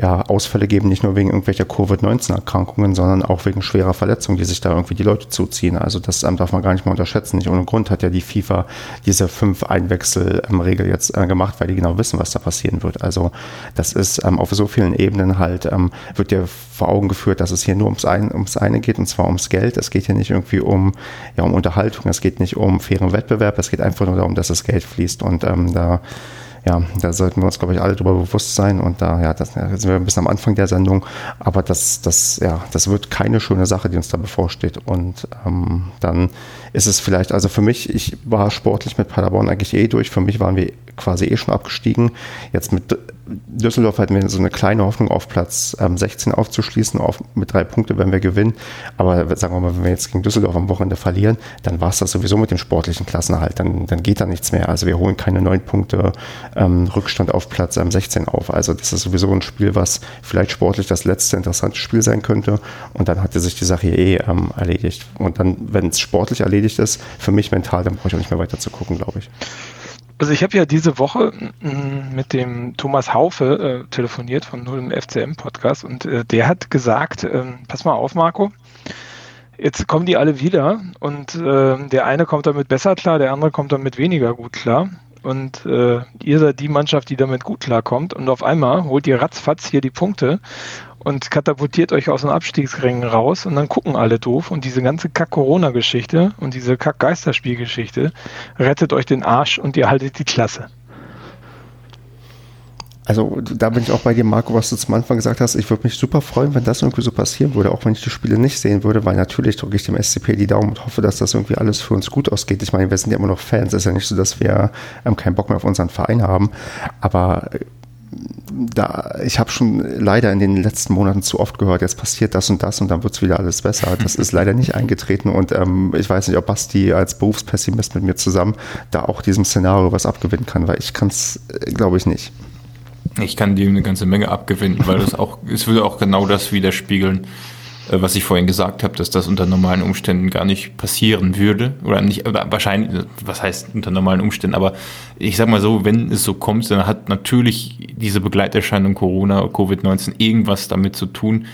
ja, Ausfälle geben, nicht nur wegen irgendwelcher Covid-19-Erkrankungen, sondern auch wegen schwerer Verletzungen, die sich da irgendwie die Leute zuziehen. Also das ähm, darf man gar nicht mal unterschätzen. Nicht ohne Grund hat ja die FIFA diese fünf Einwechsel-Regel jetzt äh, gemacht, weil die genau wissen, was da passieren wird. Also das ist ähm, auf so vielen Ebenen halt, ähm, wird dir vor Augen geführt, dass es hier nur ums, ein, ums eine geht und zwar ums Geld. Es geht hier nicht irgendwie um, ja, um Unterhaltung, es geht nicht um fairen Wettbewerb, es geht einfach nur darum, dass das Geld fließt und ähm, da ja, da sollten wir uns, glaube ich, alle darüber bewusst sein. Und da, ja, das, sind wir ein bisschen am Anfang der Sendung. Aber das, das, ja, das wird keine schöne Sache, die uns da bevorsteht. Und ähm, dann ist es vielleicht, also für mich, ich war sportlich mit Paderborn eigentlich eh durch. Für mich waren wir quasi eh schon abgestiegen. Jetzt mit Düsseldorf hatten wir so eine kleine Hoffnung auf Platz ähm, 16 aufzuschließen. Auf, mit drei Punkten wenn wir gewinnen. Aber sagen wir mal, wenn wir jetzt gegen Düsseldorf am Wochenende verlieren, dann war es das sowieso mit dem sportlichen Klassenerhalt. Dann, dann geht da nichts mehr. Also wir holen keine neun Punkte ähm, Rückstand auf Platz ähm, 16 auf. Also das ist sowieso ein Spiel, was vielleicht sportlich das letzte interessante Spiel sein könnte. Und dann hatte sich die Sache eh ähm, erledigt. Und dann, wenn es sportlich erledigt ist, für mich mental, dann brauche ich auch nicht mehr weiter zu gucken, glaube ich. Also ich habe ja diese Woche mm, mit dem Thomas Haufe äh, telefoniert von Null im FCM Podcast und äh, der hat gesagt, äh, pass mal auf, Marco, jetzt kommen die alle wieder und äh, der eine kommt damit besser klar, der andere kommt damit weniger gut klar. Und äh, ihr seid die Mannschaft, die damit gut klarkommt. Und auf einmal holt ihr ratzfatz hier die Punkte und katapultiert euch aus den Abstiegsrängen raus und dann gucken alle doof und diese ganze Kack-Corona-Geschichte und diese Kack-Geisterspiel-Geschichte rettet euch den Arsch und ihr haltet die Klasse. Also da bin ich auch bei dir, Marco, was du zum Anfang gesagt hast. Ich würde mich super freuen, wenn das irgendwie so passieren würde, auch wenn ich die Spiele nicht sehen würde, weil natürlich drücke ich dem SCP die Daumen und hoffe, dass das irgendwie alles für uns gut ausgeht. Ich meine, wir sind ja immer noch Fans. Es ist ja nicht so, dass wir ähm, keinen Bock mehr auf unseren Verein haben. Aber da, ich habe schon leider in den letzten Monaten zu oft gehört, jetzt passiert das und das und dann wird es wieder alles besser. Das ist leider nicht eingetreten und ähm, ich weiß nicht, ob Basti als Berufspessimist mit mir zusammen da auch diesem Szenario was abgewinnen kann, weil ich kann es, äh, glaube ich, nicht. Ich kann dem eine ganze Menge abgewinnen, weil es auch, es würde auch genau das widerspiegeln, was ich vorhin gesagt habe, dass das unter normalen Umständen gar nicht passieren würde. Oder nicht, wahrscheinlich, was heißt unter normalen Umständen, aber ich sag mal so, wenn es so kommt, dann hat natürlich diese Begleiterscheinung Corona, Covid-19 irgendwas damit zu tun,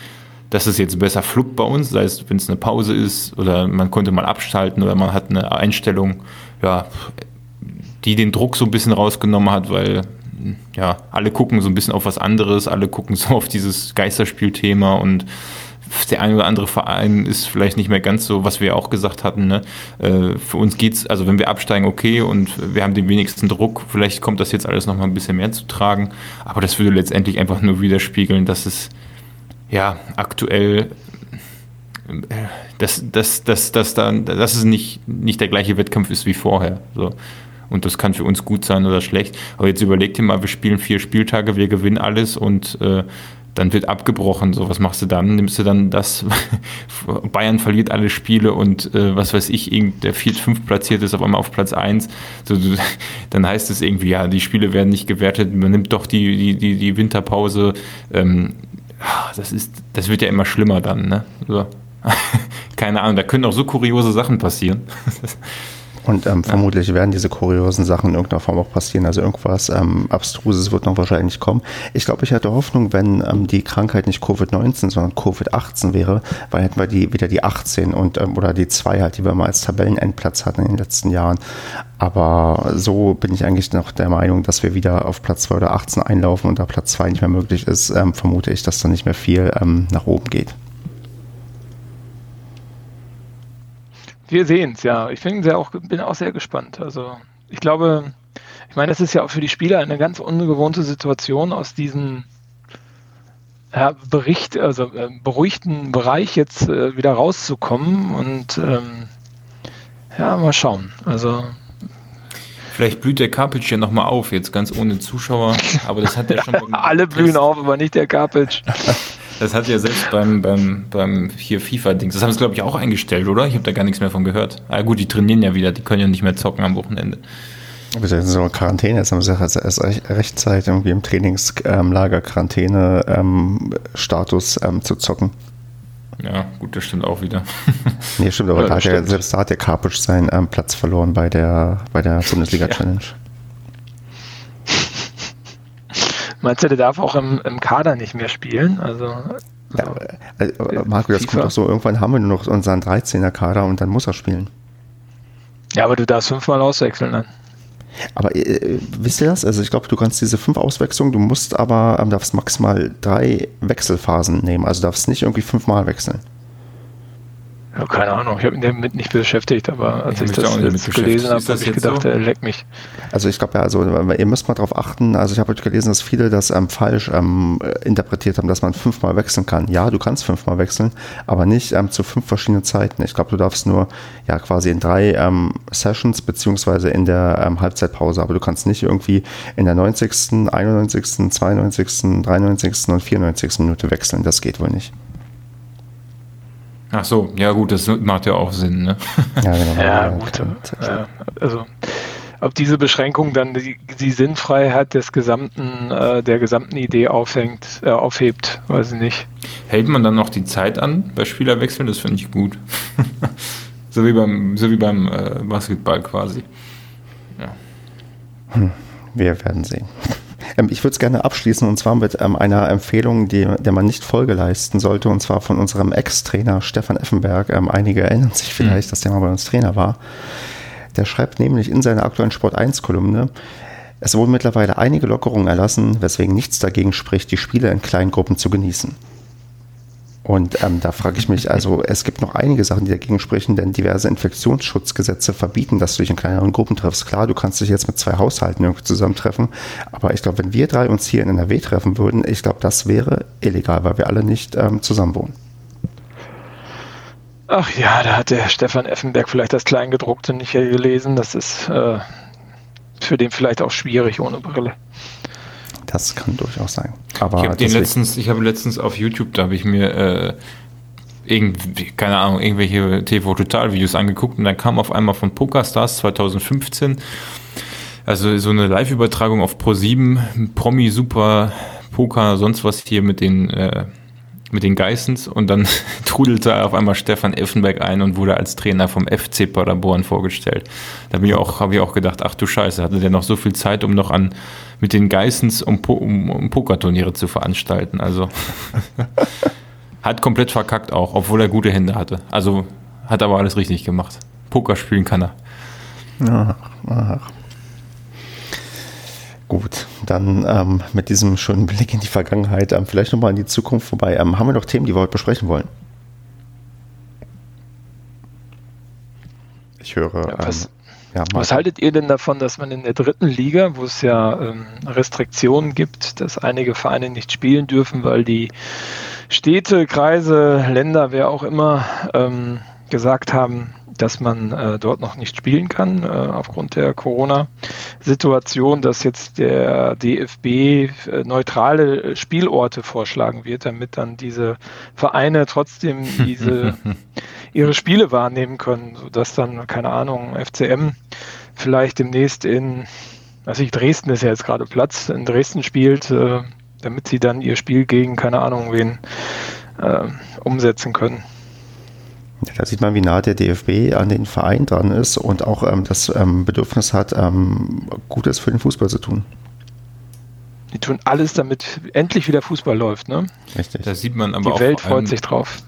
dass es jetzt besser fluppt bei uns, sei es, wenn es eine Pause ist oder man konnte mal abschalten oder man hat eine Einstellung, ja, die den Druck so ein bisschen rausgenommen hat, weil ja, alle gucken so ein bisschen auf was anderes, alle gucken so auf dieses Geisterspielthema und der ein oder andere Verein ist vielleicht nicht mehr ganz so, was wir auch gesagt hatten. Ne? Äh, für uns geht's, also wenn wir absteigen, okay, und wir haben den wenigsten Druck, vielleicht kommt das jetzt alles noch mal ein bisschen mehr zu tragen. Aber das würde letztendlich einfach nur widerspiegeln, dass es ja aktuell äh, dass, dass, dass, dass, dann, dass es nicht, nicht der gleiche Wettkampf ist wie vorher. So. Und das kann für uns gut sein oder schlecht. Aber jetzt überleg dir mal, wir spielen vier Spieltage, wir gewinnen alles und äh, dann wird abgebrochen. So, was machst du dann? Nimmst du dann das, [LAUGHS] Bayern verliert alle Spiele und äh, was weiß ich, der viert, fünf platziert ist auf einmal auf Platz eins. So, [LAUGHS] dann heißt es irgendwie, ja, die Spiele werden nicht gewertet, man nimmt doch die, die, die, die Winterpause. Ähm, das ist, das wird ja immer schlimmer dann, ne? So. [LAUGHS] Keine Ahnung, da können auch so kuriose Sachen passieren. Und ähm, ja. vermutlich werden diese kuriosen Sachen in irgendeiner Form auch passieren. Also irgendwas ähm, Abstruses wird noch wahrscheinlich kommen. Ich glaube, ich hatte Hoffnung, wenn ähm, die Krankheit nicht Covid-19, sondern Covid-18 wäre, weil hätten wir die, wieder die 18 und ähm, oder die 2 halt, die wir mal als Tabellenendplatz hatten in den letzten Jahren. Aber so bin ich eigentlich noch der Meinung, dass wir wieder auf Platz 2 oder 18 einlaufen und da Platz 2 nicht mehr möglich ist, ähm, vermute ich, dass da nicht mehr viel ähm, nach oben geht. Wir sehen es, ja. Ich bin, sehr auch, bin auch sehr gespannt. Also ich glaube, ich meine, es ist ja auch für die Spieler eine ganz ungewohnte Situation, aus diesem ja, Bericht, also äh, beruhigten Bereich jetzt äh, wieder rauszukommen und ähm, ja, mal schauen. Also Vielleicht blüht der Carpage ja nochmal auf, jetzt ganz ohne Zuschauer, aber das hat ja [LAUGHS] schon. Alle blühen auf, aber nicht der Carpage. [LAUGHS] Das hat ja selbst beim, beim, beim hier FIFA-Dings, das haben sie, glaube ich, auch eingestellt, oder? Ich habe da gar nichts mehr von gehört. Ah gut, die trainieren ja wieder, die können ja nicht mehr zocken am Wochenende. Wir sind so Quarantäne, jetzt haben sie erst, erst rechtzeitig irgendwie im Trainingslager Quarantäne-Status ähm, ähm, zu zocken. Ja, gut, das stimmt auch wieder. nee, stimmt, aber [LAUGHS] ja, da stimmt. Der, selbst da hat der Karpic seinen ähm, Platz verloren bei der, bei der Bundesliga-Challenge. [LAUGHS] Ja. Meinst du, der darf auch im, im Kader nicht mehr spielen? Also, so. ja, äh, äh, Marco, das FIFA. kommt doch so, irgendwann haben wir nur noch unseren 13er Kader und dann muss er spielen. Ja, aber du darfst fünfmal auswechseln dann. Aber äh, wisst ihr das? Also ich glaube, du kannst diese fünf Auswechslungen, du musst aber, ähm, darfst maximal drei Wechselphasen nehmen. Also darfst nicht irgendwie fünfmal wechseln. Ja, keine Ahnung, ich habe mich damit nicht beschäftigt, aber als ich, ich das jetzt gelesen habe, habe ich gedacht, so? er leckt mich. Also ich glaube ja, also ihr müsst mal darauf achten, also ich habe heute gelesen, dass viele das ähm, falsch ähm, interpretiert haben, dass man fünfmal wechseln kann. Ja, du kannst fünfmal wechseln, aber nicht ähm, zu fünf verschiedenen Zeiten. Ich glaube, du darfst nur ja quasi in drei ähm, Sessions beziehungsweise in der ähm, Halbzeitpause, aber du kannst nicht irgendwie in der 90., 91., 92., 93. und 94. Minute wechseln. Das geht wohl nicht. Ach so, ja gut, das macht ja auch Sinn, ne? [LAUGHS] Ja, genau. ja, gut. Ja, also ob diese Beschränkung dann die, die Sinnfreiheit des gesamten, äh, der gesamten Idee aufhängt, äh, aufhebt, weiß ich nicht. Hält man dann noch die Zeit an bei Spielerwechseln? Das finde ich gut. [LAUGHS] so wie beim, so wie beim äh, Basketball quasi. Ja. Hm, wir werden sehen. Ähm, ich würde es gerne abschließen und zwar mit ähm, einer Empfehlung, die, der man nicht Folge leisten sollte, und zwar von unserem Ex-Trainer Stefan Effenberg. Ähm, einige erinnern sich vielleicht, mhm. dass der mal bei uns Trainer war. Der schreibt nämlich in seiner aktuellen Sport 1-Kolumne, es wurden mittlerweile einige Lockerungen erlassen, weswegen nichts dagegen spricht, die Spiele in kleinen Gruppen zu genießen. Und ähm, da frage ich mich, also es gibt noch einige Sachen, die dagegen sprechen, denn diverse Infektionsschutzgesetze verbieten, dass du dich in kleineren Gruppen triffst. Klar, du kannst dich jetzt mit zwei Haushalten irgendwie zusammentreffen, aber ich glaube, wenn wir drei uns hier in NRW treffen würden, ich glaube, das wäre illegal, weil wir alle nicht ähm, zusammen wohnen. Ach ja, da hat der Stefan Effenberg vielleicht das Kleingedruckte nicht gelesen. Das ist äh, für den vielleicht auch schwierig ohne Brille. Das kann durchaus sein. Aber ich habe letztens, ich habe letztens auf YouTube, da habe ich mir äh, irgendwie, keine Ahnung, irgendwelche TV-Total-Videos angeguckt und dann kam auf einmal von PokerStars 2015, also so eine Live-Übertragung auf Pro7, Promi Super Poker, sonst was hier mit den äh, mit den Geissens und dann [LAUGHS] trudelte auf einmal Stefan Effenberg ein und wurde als Trainer vom FC Paderborn vorgestellt. Da habe ich auch, habe ich auch gedacht, ach du Scheiße, hatte der noch so viel Zeit, um noch an mit den Geissens um, um, um Pokerturniere zu veranstalten. Also [LAUGHS] hat komplett verkackt auch, obwohl er gute Hände hatte. Also hat aber alles richtig gemacht. Poker spielen kann er. Ach, ach. Gut, dann ähm, mit diesem schönen Blick in die Vergangenheit, ähm, vielleicht nochmal in die Zukunft vorbei. Ähm, haben wir noch Themen, die wir heute besprechen wollen? Ich höre. Ja, was, ähm, ja, was, haltet ihr denn davon, dass man in der dritten Liga, wo es ja ähm, Restriktionen gibt, dass einige Vereine nicht spielen dürfen, weil die Städte, Kreise, Länder, wer auch immer ähm, gesagt haben, dass man äh, dort noch nicht spielen kann äh, aufgrund der Corona-Situation, dass jetzt der DFB äh, neutrale Spielorte vorschlagen wird, damit dann diese Vereine trotzdem [LAUGHS] diese ihre Spiele wahrnehmen können, sodass dann, keine Ahnung, FCM vielleicht demnächst in, also ich, Dresden ist ja jetzt gerade Platz, in Dresden spielt, äh, damit sie dann ihr Spiel gegen, keine Ahnung, wen äh, umsetzen können. Da sieht man, wie nah der DFB an den Verein dran ist und auch ähm, das ähm, Bedürfnis hat, ähm, Gutes für den Fußball zu tun. Die tun alles, damit endlich wieder Fußball läuft, ne? Richtig. Da sieht man aber Die auch Welt freut sich drauf.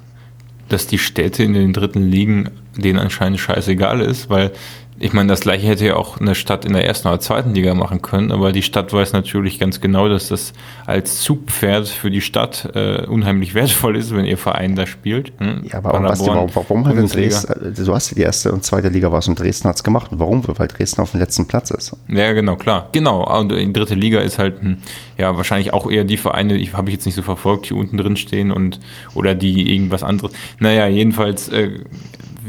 Dass die Städte in den dritten Ligen denen anscheinend scheißegal ist, weil ich meine, das gleiche hätte ja auch eine Stadt in der ersten oder zweiten Liga machen können, aber die Stadt weiß natürlich ganz genau, dass das als Zugpferd für die Stadt äh, unheimlich wertvoll ist, wenn ihr Verein da spielt. Hm? Ja, aber Basti, warum, warum hat denn Dresden, äh, du hast die erste und zweite Liga was und Dresden hat es gemacht. warum? Weil Dresden auf dem letzten Platz ist. Ja, genau, klar. Genau. Und die dritte Liga ist halt hm, ja wahrscheinlich auch eher die Vereine, ich habe ich jetzt nicht so verfolgt, die unten drin stehen und oder die irgendwas anderes. Naja, jedenfalls äh,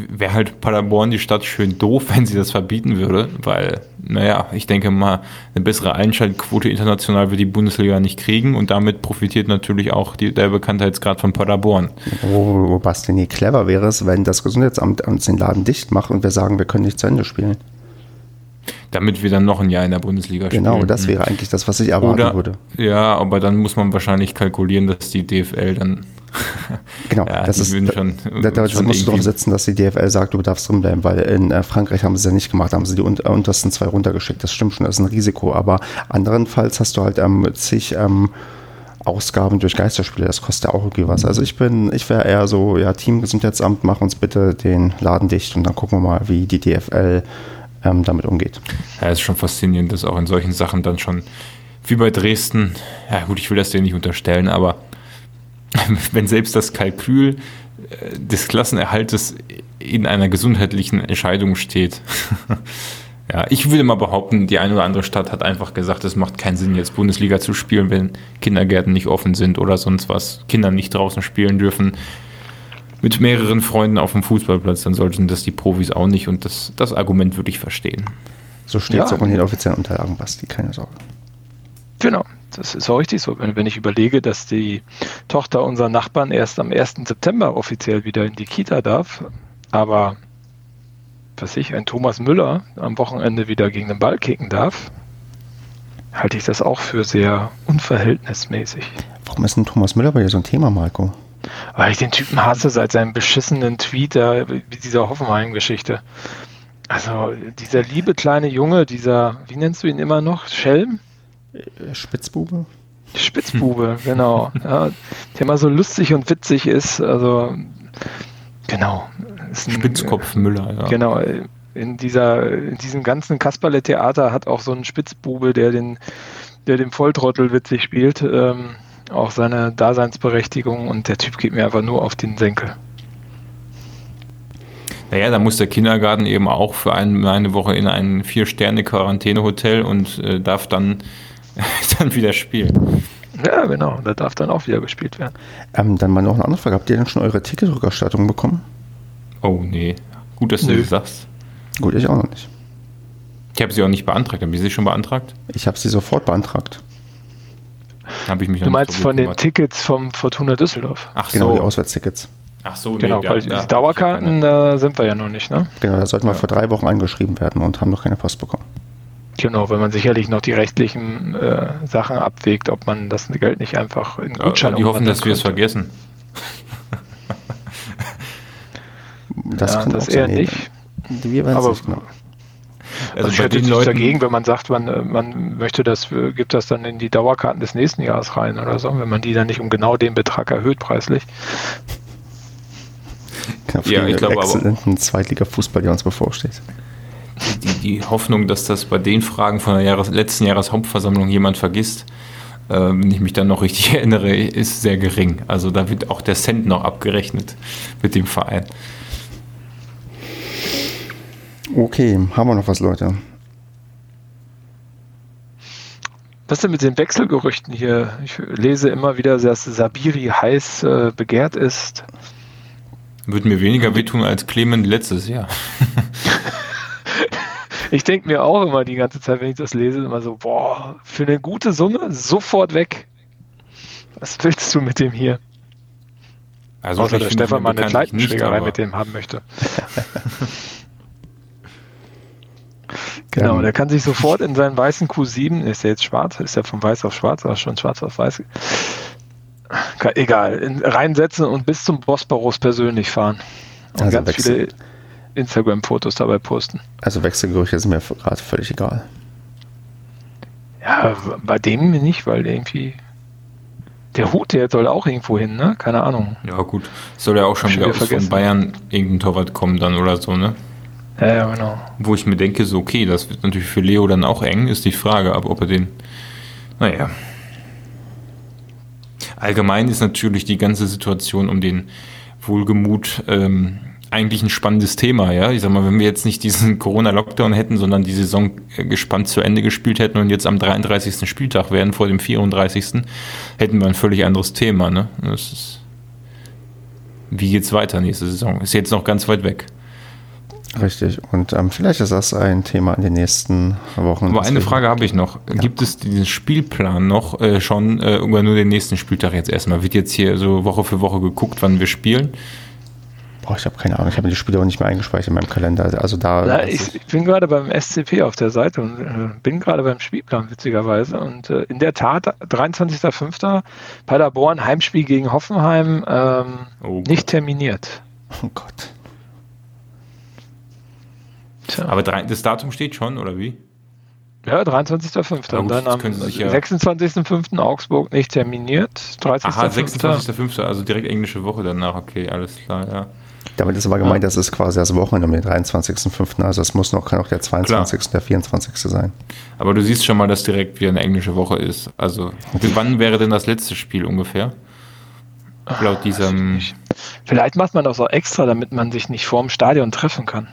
wäre halt Paderborn die Stadt schön doof, wenn sie das verbieten würde, weil, naja, ich denke mal, eine bessere Einschaltquote international wird die Bundesliga nicht kriegen und damit profitiert natürlich auch die, der Bekanntheitsgrad von Paderborn. Wo, wo Basti clever wäre es, wenn das Gesundheitsamt uns den Laden dicht macht und wir sagen, wir können nicht zu Ende spielen. Damit wir dann noch ein Jahr in der Bundesliga spielen. Genau, das wäre eigentlich das, was ich erwarten Oder, würde. Ja, aber dann muss man wahrscheinlich kalkulieren, dass die DFL dann [LAUGHS] Genau, ja, das ist, schon, da, da schon musst du drauf setzen, dass die DFL sagt, du darfst drinbleiben, weil in äh, Frankreich haben sie es ja nicht gemacht, haben sie die unter, untersten zwei runtergeschickt. Das stimmt schon, das ist ein Risiko. Aber anderenfalls hast du halt ähm, zig ähm, Ausgaben durch Geisterspiele, das kostet ja auch irgendwie was. Also ich bin, ich wäre eher so, ja, Team Gesundheitsamt, mach uns bitte den Laden dicht und dann gucken wir mal, wie die DFL ähm, damit umgeht. Ja, es ist schon faszinierend, dass auch in solchen Sachen dann schon, wie bei Dresden, ja gut, ich will das dir nicht unterstellen, aber [LAUGHS] wenn selbst das Kalkül äh, des Klassenerhaltes in einer gesundheitlichen Entscheidung steht. [LAUGHS] ja, ich würde mal behaupten, die eine oder andere Stadt hat einfach gesagt, es macht keinen Sinn, jetzt Bundesliga zu spielen, wenn Kindergärten nicht offen sind oder sonst was, Kinder nicht draußen spielen dürfen. Mit mehreren Freunden auf dem Fußballplatz, dann sollten das die Profis auch nicht und das, das Argument würde ich verstehen. So steht es ja. auch in den offiziellen Unterlagen, Basti, keine Sorge. Genau. Das ist auch richtig so. Wenn, ich überlege, dass die Tochter unserer Nachbarn erst am 1. September offiziell wieder in die Kita darf, aber was ich, ein Thomas Müller am Wochenende wieder gegen den Ball kicken darf, halte ich das auch für sehr unverhältnismäßig. Warum ist denn Thomas Müller bei dir so ein Thema, Marco? Weil ich den Typen hasse seit seinem beschissenen Tweet, wie dieser Hoffenheim-Geschichte. Also dieser liebe kleine Junge, dieser, wie nennst du ihn immer noch? Schelm? Äh, Spitzbube? Spitzbube, [LAUGHS] genau. Ja, der immer so lustig und witzig ist. Also, genau. Ist ein, Spitzkopf Müller, ja. Genau. In, dieser, in diesem ganzen Kasperle-Theater hat auch so ein Spitzbube, der den, der den Volltrottel witzig spielt, ähm, auch seine Daseinsberechtigung und der Typ geht mir einfach nur auf den Senkel. Naja, da muss der Kindergarten eben auch für ein, eine Woche in ein Vier-Sterne-Quarantäne-Hotel und äh, darf dann [LAUGHS] dann wieder spielen. Ja, genau. Da darf dann auch wieder gespielt werden. Ähm, dann mal noch eine andere Frage. Habt ihr denn schon eure Ticketrückerstattung bekommen? Oh, nee. Gut, dass Nö. du das sagst. Gut, ich auch noch nicht. Ich habe sie auch nicht beantragt. Haben Sie sie schon beantragt? Ich habe sie sofort beantragt. Hab ich mich du meinst so von den Tickets vom Fortuna Düsseldorf? Ach genau, so. die Auswärtstickets. Ach so, genau, nee, weil ja, die Dauerkarten, da sind wir ja noch nicht, ne? Genau, da sollten wir ja. vor drei Wochen angeschrieben werden und haben noch keine Post bekommen. Genau, wenn man sicherlich noch die rechtlichen äh, Sachen abwägt, ob man das Geld nicht einfach in Gutschein ja, Die hoffen, dass wir es vergessen. das ja, das eher nicht. Wir aber nicht genau. Also, also ich hätte nichts dagegen, wenn man sagt, man, äh, man möchte das, äh, gibt das dann in die Dauerkarten des nächsten Jahres rein oder so, wenn man die dann nicht um genau den Betrag erhöht preislich. Ja, ich glaube aber. Zweitliga-Fußball, der uns bevorsteht. Die, die Hoffnung, dass das bei den Fragen von der Jahres-, letzten Jahreshauptversammlung jemand vergisst, äh, wenn ich mich dann noch richtig [LAUGHS] erinnere, ist sehr gering. Also da wird auch der Cent noch abgerechnet mit dem Verein. Okay, haben wir noch was, Leute? Was denn mit den Wechselgerüchten hier? Ich lese immer wieder, dass Sabiri heiß äh, begehrt ist. Würde mir weniger wehtun als Clement letztes Jahr. [LAUGHS] ich denke mir auch immer die ganze Zeit, wenn ich das lese, immer so, boah, für eine gute Summe sofort weg. Was willst du mit dem hier? Also Außer der Stefan mal eine Kleidschlägerei mit dem haben möchte. [LAUGHS] Genau, der kann sich sofort in seinen weißen Q7, ist der jetzt schwarz, ist ja von weiß auf schwarz, aber schon schwarz auf weiß, egal, in, reinsetzen und bis zum Bosporus persönlich fahren. Und also ganz Wechsel. viele Instagram-Fotos dabei posten. Also Wechselgerüche sind mir gerade völlig egal. Ja, bei dem nicht, weil irgendwie der Hut, der soll auch irgendwo hin, ne? Keine Ahnung. Ja, gut. Soll ja auch schon wieder von Bayern irgendein Torwart kommen dann oder so, ne? Ja, ja, genau. Wo ich mir denke, so, okay, das wird natürlich für Leo dann auch eng, ist die Frage, aber ob er den. Naja. Allgemein ist natürlich die ganze Situation um den Wohlgemut ähm, eigentlich ein spannendes Thema, ja. Ich sag mal, wenn wir jetzt nicht diesen Corona-Lockdown hätten, sondern die Saison äh, gespannt zu Ende gespielt hätten und jetzt am 33. Spieltag wären vor dem 34. hätten wir ein völlig anderes Thema, ne? Ist, wie geht's weiter nächste Saison? Ist jetzt noch ganz weit weg. Richtig. Und ähm, vielleicht ist das ein Thema in den nächsten Wochen. Aber eine Frage habe ich noch. Ja. Gibt es diesen Spielplan noch äh, schon äh, über nur den nächsten Spieltag jetzt erstmal? Wird jetzt hier so Woche für Woche geguckt, wann wir spielen? Boah, ich habe keine Ahnung. Ich habe die Spiele auch nicht mehr eingespeichert in meinem Kalender. Also da. Ja, ich, ich, bin gerade beim SCP auf der Seite und äh, bin gerade beim Spielplan, witzigerweise. Und äh, in der Tat, 23.05. Paderborn, Heimspiel gegen Hoffenheim, ähm, oh nicht terminiert. Oh Gott. Tja. Aber das Datum steht schon, oder wie? Ja, 23.05. Und dann am 26.05. Augsburg nicht terminiert. 30. Aha, 26.05. Also direkt englische Woche danach. Okay, alles klar, ja. Damit ist aber gemeint, ja. das ist quasi das Wochenende um den 23.05. Also es muss noch, kann auch der 22., Klar. der 24. sein. Aber du siehst schon mal, dass direkt wieder eine englische Woche ist. Also okay. wann wäre denn das letzte Spiel ungefähr? Laut diesem. Vielleicht macht man das auch extra, damit man sich nicht vorm Stadion treffen kann.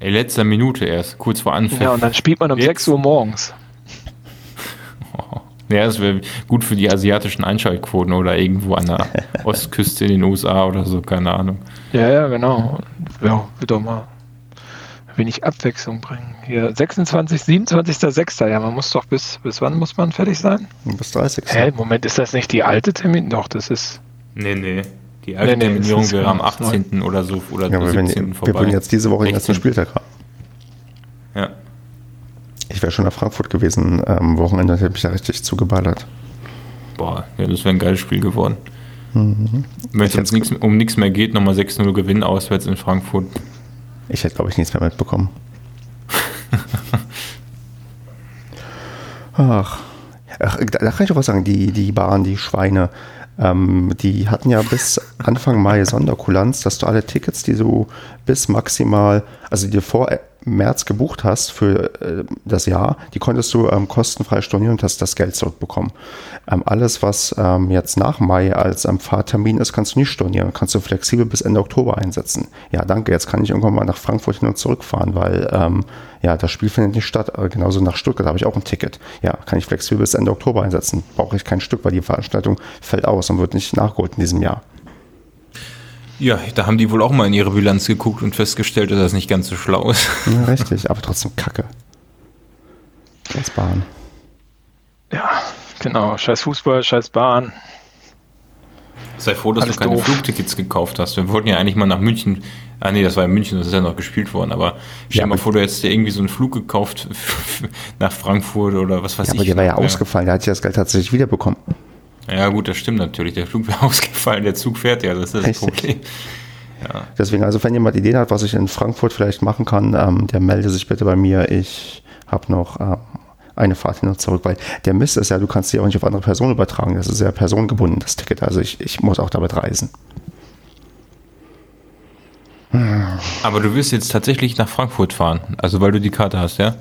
Ey, letzter Minute erst, kurz vor Anfang. Ja, und dann spielt man um Jetzt. 6 Uhr morgens. Ja, das wäre gut für die asiatischen Einschaltquoten oder irgendwo an der [LAUGHS] Ostküste in den USA oder so, keine Ahnung. Ja, ja, genau. Ja, wird doch mal ein wenig Abwechslung bringen. Hier 26, 27.06. Ja, man muss doch bis, bis wann muss man fertig sein? Bis 30. Hä, Moment, ist das nicht die alte Termin? Doch, das ist. Nee, nee. Die alte nee, Terminierung wäre am 18. Neu. oder so oder ja, 17. Wir, vorbei. Wir würden jetzt diese Woche den ersten Spieltag haben. Ja. Ich wäre schon nach Frankfurt gewesen am ähm, Wochenende, hätte mich da richtig zugeballert. Boah, ja, das wäre ein geiles Spiel geworden. Mhm. Wenn es jetzt nix, um nichts mehr geht, nochmal 6-0 gewinnen auswärts in Frankfurt. Ich hätte, glaube ich, nichts mehr mitbekommen. [LAUGHS] Ach. Ach, da kann ich auch was sagen. Die, die Bahn, die Schweine, ähm, die hatten ja bis Anfang Mai Sonderkulanz, dass du alle Tickets, die du bis maximal, also dir vor März gebucht hast für äh, das Jahr, die konntest du ähm, kostenfrei stornieren und hast das Geld zurückbekommen. Ähm, alles, was ähm, jetzt nach Mai als ähm, Fahrtermin ist, kannst du nicht stornieren. Kannst du flexibel bis Ende Oktober einsetzen. Ja, danke. Jetzt kann ich irgendwann mal nach Frankfurt hin und zurück fahren, weil ähm, ja, das Spiel findet nicht statt. Äh, genauso nach Stuttgart habe ich auch ein Ticket. Ja, kann ich flexibel bis Ende Oktober einsetzen. Brauche ich kein Stück, weil die Veranstaltung fällt aus und wird nicht nachgeholt in diesem Jahr. Ja, da haben die wohl auch mal in ihre Bilanz geguckt und festgestellt, dass das nicht ganz so schlau ist. Ja, richtig, aber trotzdem Kacke. Scheiß Bahn. Ja, genau. Scheiß Fußball, scheiß Bahn. Sei froh, dass Alles du keine doof. Flugtickets gekauft hast. Wir wollten ja eigentlich mal nach München. Ah nee, das war in München, das ist ja noch gespielt worden. Aber stell ja, mal vor, du hättest dir irgendwie so einen Flug gekauft [LAUGHS] nach Frankfurt oder was weiß ja, ich. Aber der war ja ausgefallen, der hat sich das Geld tatsächlich wiederbekommen. Ja, gut, das stimmt natürlich. Der Flug wäre [LAUGHS] ausgefallen, der Zug fährt ja, das ist das Problem. Ja. Deswegen, also wenn jemand Ideen hat, was ich in Frankfurt vielleicht machen kann, ähm, der melde sich bitte bei mir. Ich habe noch ähm, eine Fahrt hin und zurück, weil der Mist ist ja, du kannst sie auch nicht auf andere Personen übertragen. Das ist ja personengebunden, das Ticket. Also ich, ich muss auch damit reisen. Aber du wirst jetzt tatsächlich nach Frankfurt fahren, also weil du die Karte hast, ja?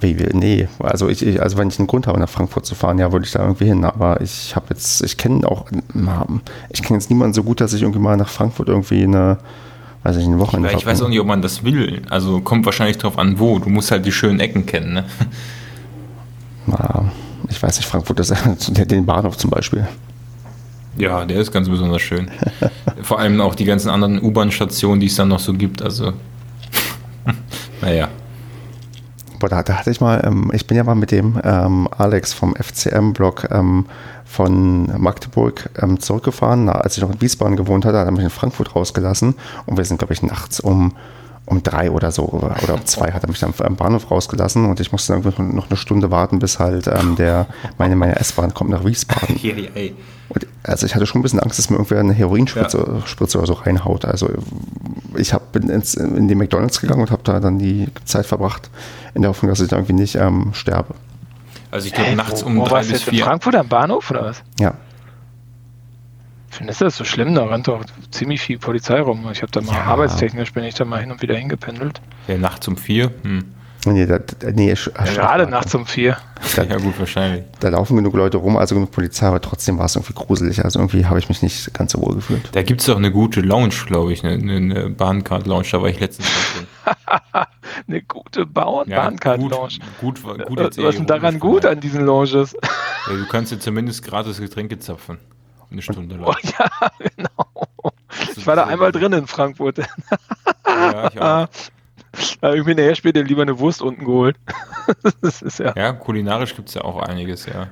Wie, nee, also ich, ich, also wenn ich einen Grund habe, nach Frankfurt zu fahren, ja, würde ich da irgendwie hin. Aber ich habe jetzt, ich kenne auch, ich kenne jetzt niemanden so gut, dass ich irgendwie mal nach Frankfurt irgendwie eine, weiß ich, eine Woche Ich, ich weiß auch nicht, ob man das will. Also kommt wahrscheinlich drauf an, wo. Du musst halt die schönen Ecken kennen, ne? Na, ich weiß nicht, Frankfurt ist [LAUGHS] den Bahnhof zum Beispiel. Ja, der ist ganz besonders schön. [LAUGHS] Vor allem auch die ganzen anderen U-Bahn-Stationen, die es dann noch so gibt. Also, [LAUGHS] naja. Boah, da, da, hatte ich mal, ähm, ich bin ja mal mit dem ähm, Alex vom FCM-Blog ähm, von Magdeburg ähm, zurückgefahren. Na, als ich noch in Wiesbaden gewohnt hatte, hat er mich in Frankfurt rausgelassen und wir sind, glaube ich, nachts um um drei oder so oder, oder um zwei hat er mich dann am Bahnhof rausgelassen und ich musste dann noch eine Stunde warten, bis halt ähm, der, meine, meine S-Bahn kommt nach Wiesbaden. [LAUGHS] Und also ich hatte schon ein bisschen Angst, dass mir irgendwer eine Heroinspritze ja. Spritze oder so reinhaut. Also ich hab, bin ins, in die McDonalds gegangen und habe da dann die Zeit verbracht, in der Hoffnung, dass ich da irgendwie nicht ähm, sterbe. Also ich glaube nachts um wo drei bis vier. In Frankfurt am Bahnhof oder was? Ja. Findest du das so schlimm? Da rennt doch ziemlich viel Polizei rum. Ich habe da mal ja. arbeitstechnisch bin ich da mal hin und wieder hingependelt. Ja, nachts um vier? Hm. Nee, da, nee, ja, gerade nachts um vier. Da, ja, gut, wahrscheinlich. Da laufen genug Leute rum, also genug Polizei, aber trotzdem war es irgendwie gruselig. Also irgendwie habe ich mich nicht ganz so wohl gefühlt. Da gibt es doch eine gute Lounge, glaube ich, eine, eine Bahncard-Lounge, da war ich letztens drin. [LAUGHS] eine gute ba ja, Bahncard-Lounge. Gut, gut, gut Was ist denn daran gut an diesen Lounges? Ja, du kannst dir zumindest gratis Getränke zapfen. Eine Stunde [LAUGHS] lang. Oh, ja, genau. Ich war da einmal drin in Frankfurt. Ja, ich [LAUGHS] auch. Da ich mir nachher später lieber eine Wurst unten geholt. [LAUGHS] das ist ja, ja, kulinarisch gibt es ja auch einiges, ja.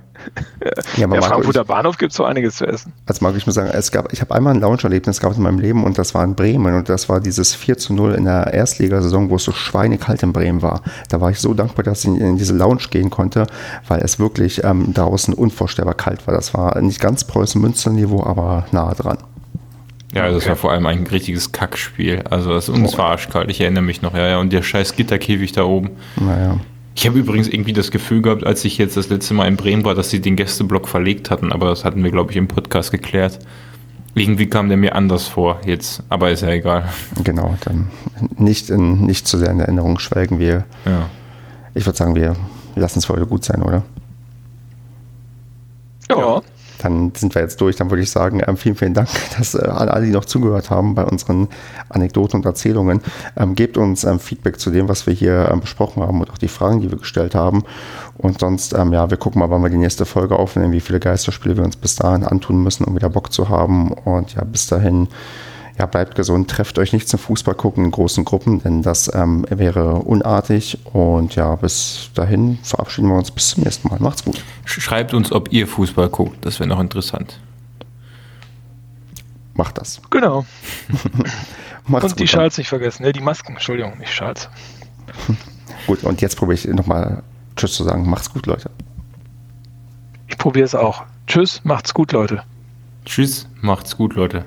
ja, ja Frankfurter Bahnhof gibt es so einiges zu essen. Also mag ich muss sagen, es gab, ich habe einmal ein Lounge-Erlebnis gehabt in meinem Leben und das war in Bremen und das war dieses 4 zu 0 in der Erstligasaison, wo es so schweinekalt in Bremen war. Da war ich so dankbar, dass ich in diese Lounge gehen konnte, weil es wirklich ähm, draußen unvorstellbar kalt war. Das war nicht ganz Preußen-Münster-Niveau, aber nahe dran. Ja, okay. das war vor allem ein richtiges Kackspiel. Also das uns war arschkalt, ich erinnere mich noch, ja, ja. Und der scheiß Gitterkäfig da oben. Naja. Ich habe übrigens irgendwie das Gefühl gehabt, als ich jetzt das letzte Mal in Bremen war, dass sie den Gästeblock verlegt hatten, aber das hatten wir, glaube ich, im Podcast geklärt. Irgendwie kam der mir anders vor jetzt, aber ist ja egal. Genau, dann nicht, in, nicht zu sehr in Erinnerung schwelgen wir. Ja. Ich würde sagen, wir lassen es für heute gut sein, oder? Ja dann sind wir jetzt durch. Dann würde ich sagen, ähm, vielen, vielen Dank, [LAUGHS] dass äh, alle, die noch zugehört haben bei unseren Anekdoten und Erzählungen. Ähm, gebt uns ähm, Feedback zu dem, was wir hier ähm, besprochen haben und auch die Fragen, die wir gestellt haben. Und sonst, ähm, ja, wir gucken mal, wann wir die nächste Folge aufnehmen, wie viele Geisterspiele wir uns bis dahin antun müssen, um wieder Bock zu haben. Und ja, bis dahin ja, bleibt gesund, trefft euch nicht zum Fußball gucken in großen Gruppen, denn das ähm, wäre unartig. Und ja, bis dahin verabschieden wir uns bis zum nächsten Mal. Macht's gut. Schreibt uns, ob ihr Fußball guckt, das wäre noch interessant. Macht das. Genau. [LAUGHS] und die Schals nicht vergessen, ne? die Masken, Entschuldigung, nicht Schals. [LAUGHS] gut, und jetzt probiere ich nochmal Tschüss zu sagen. Macht's gut, Leute. Ich probiere es auch. Tschüss, macht's gut, Leute. Tschüss, macht's gut, Leute.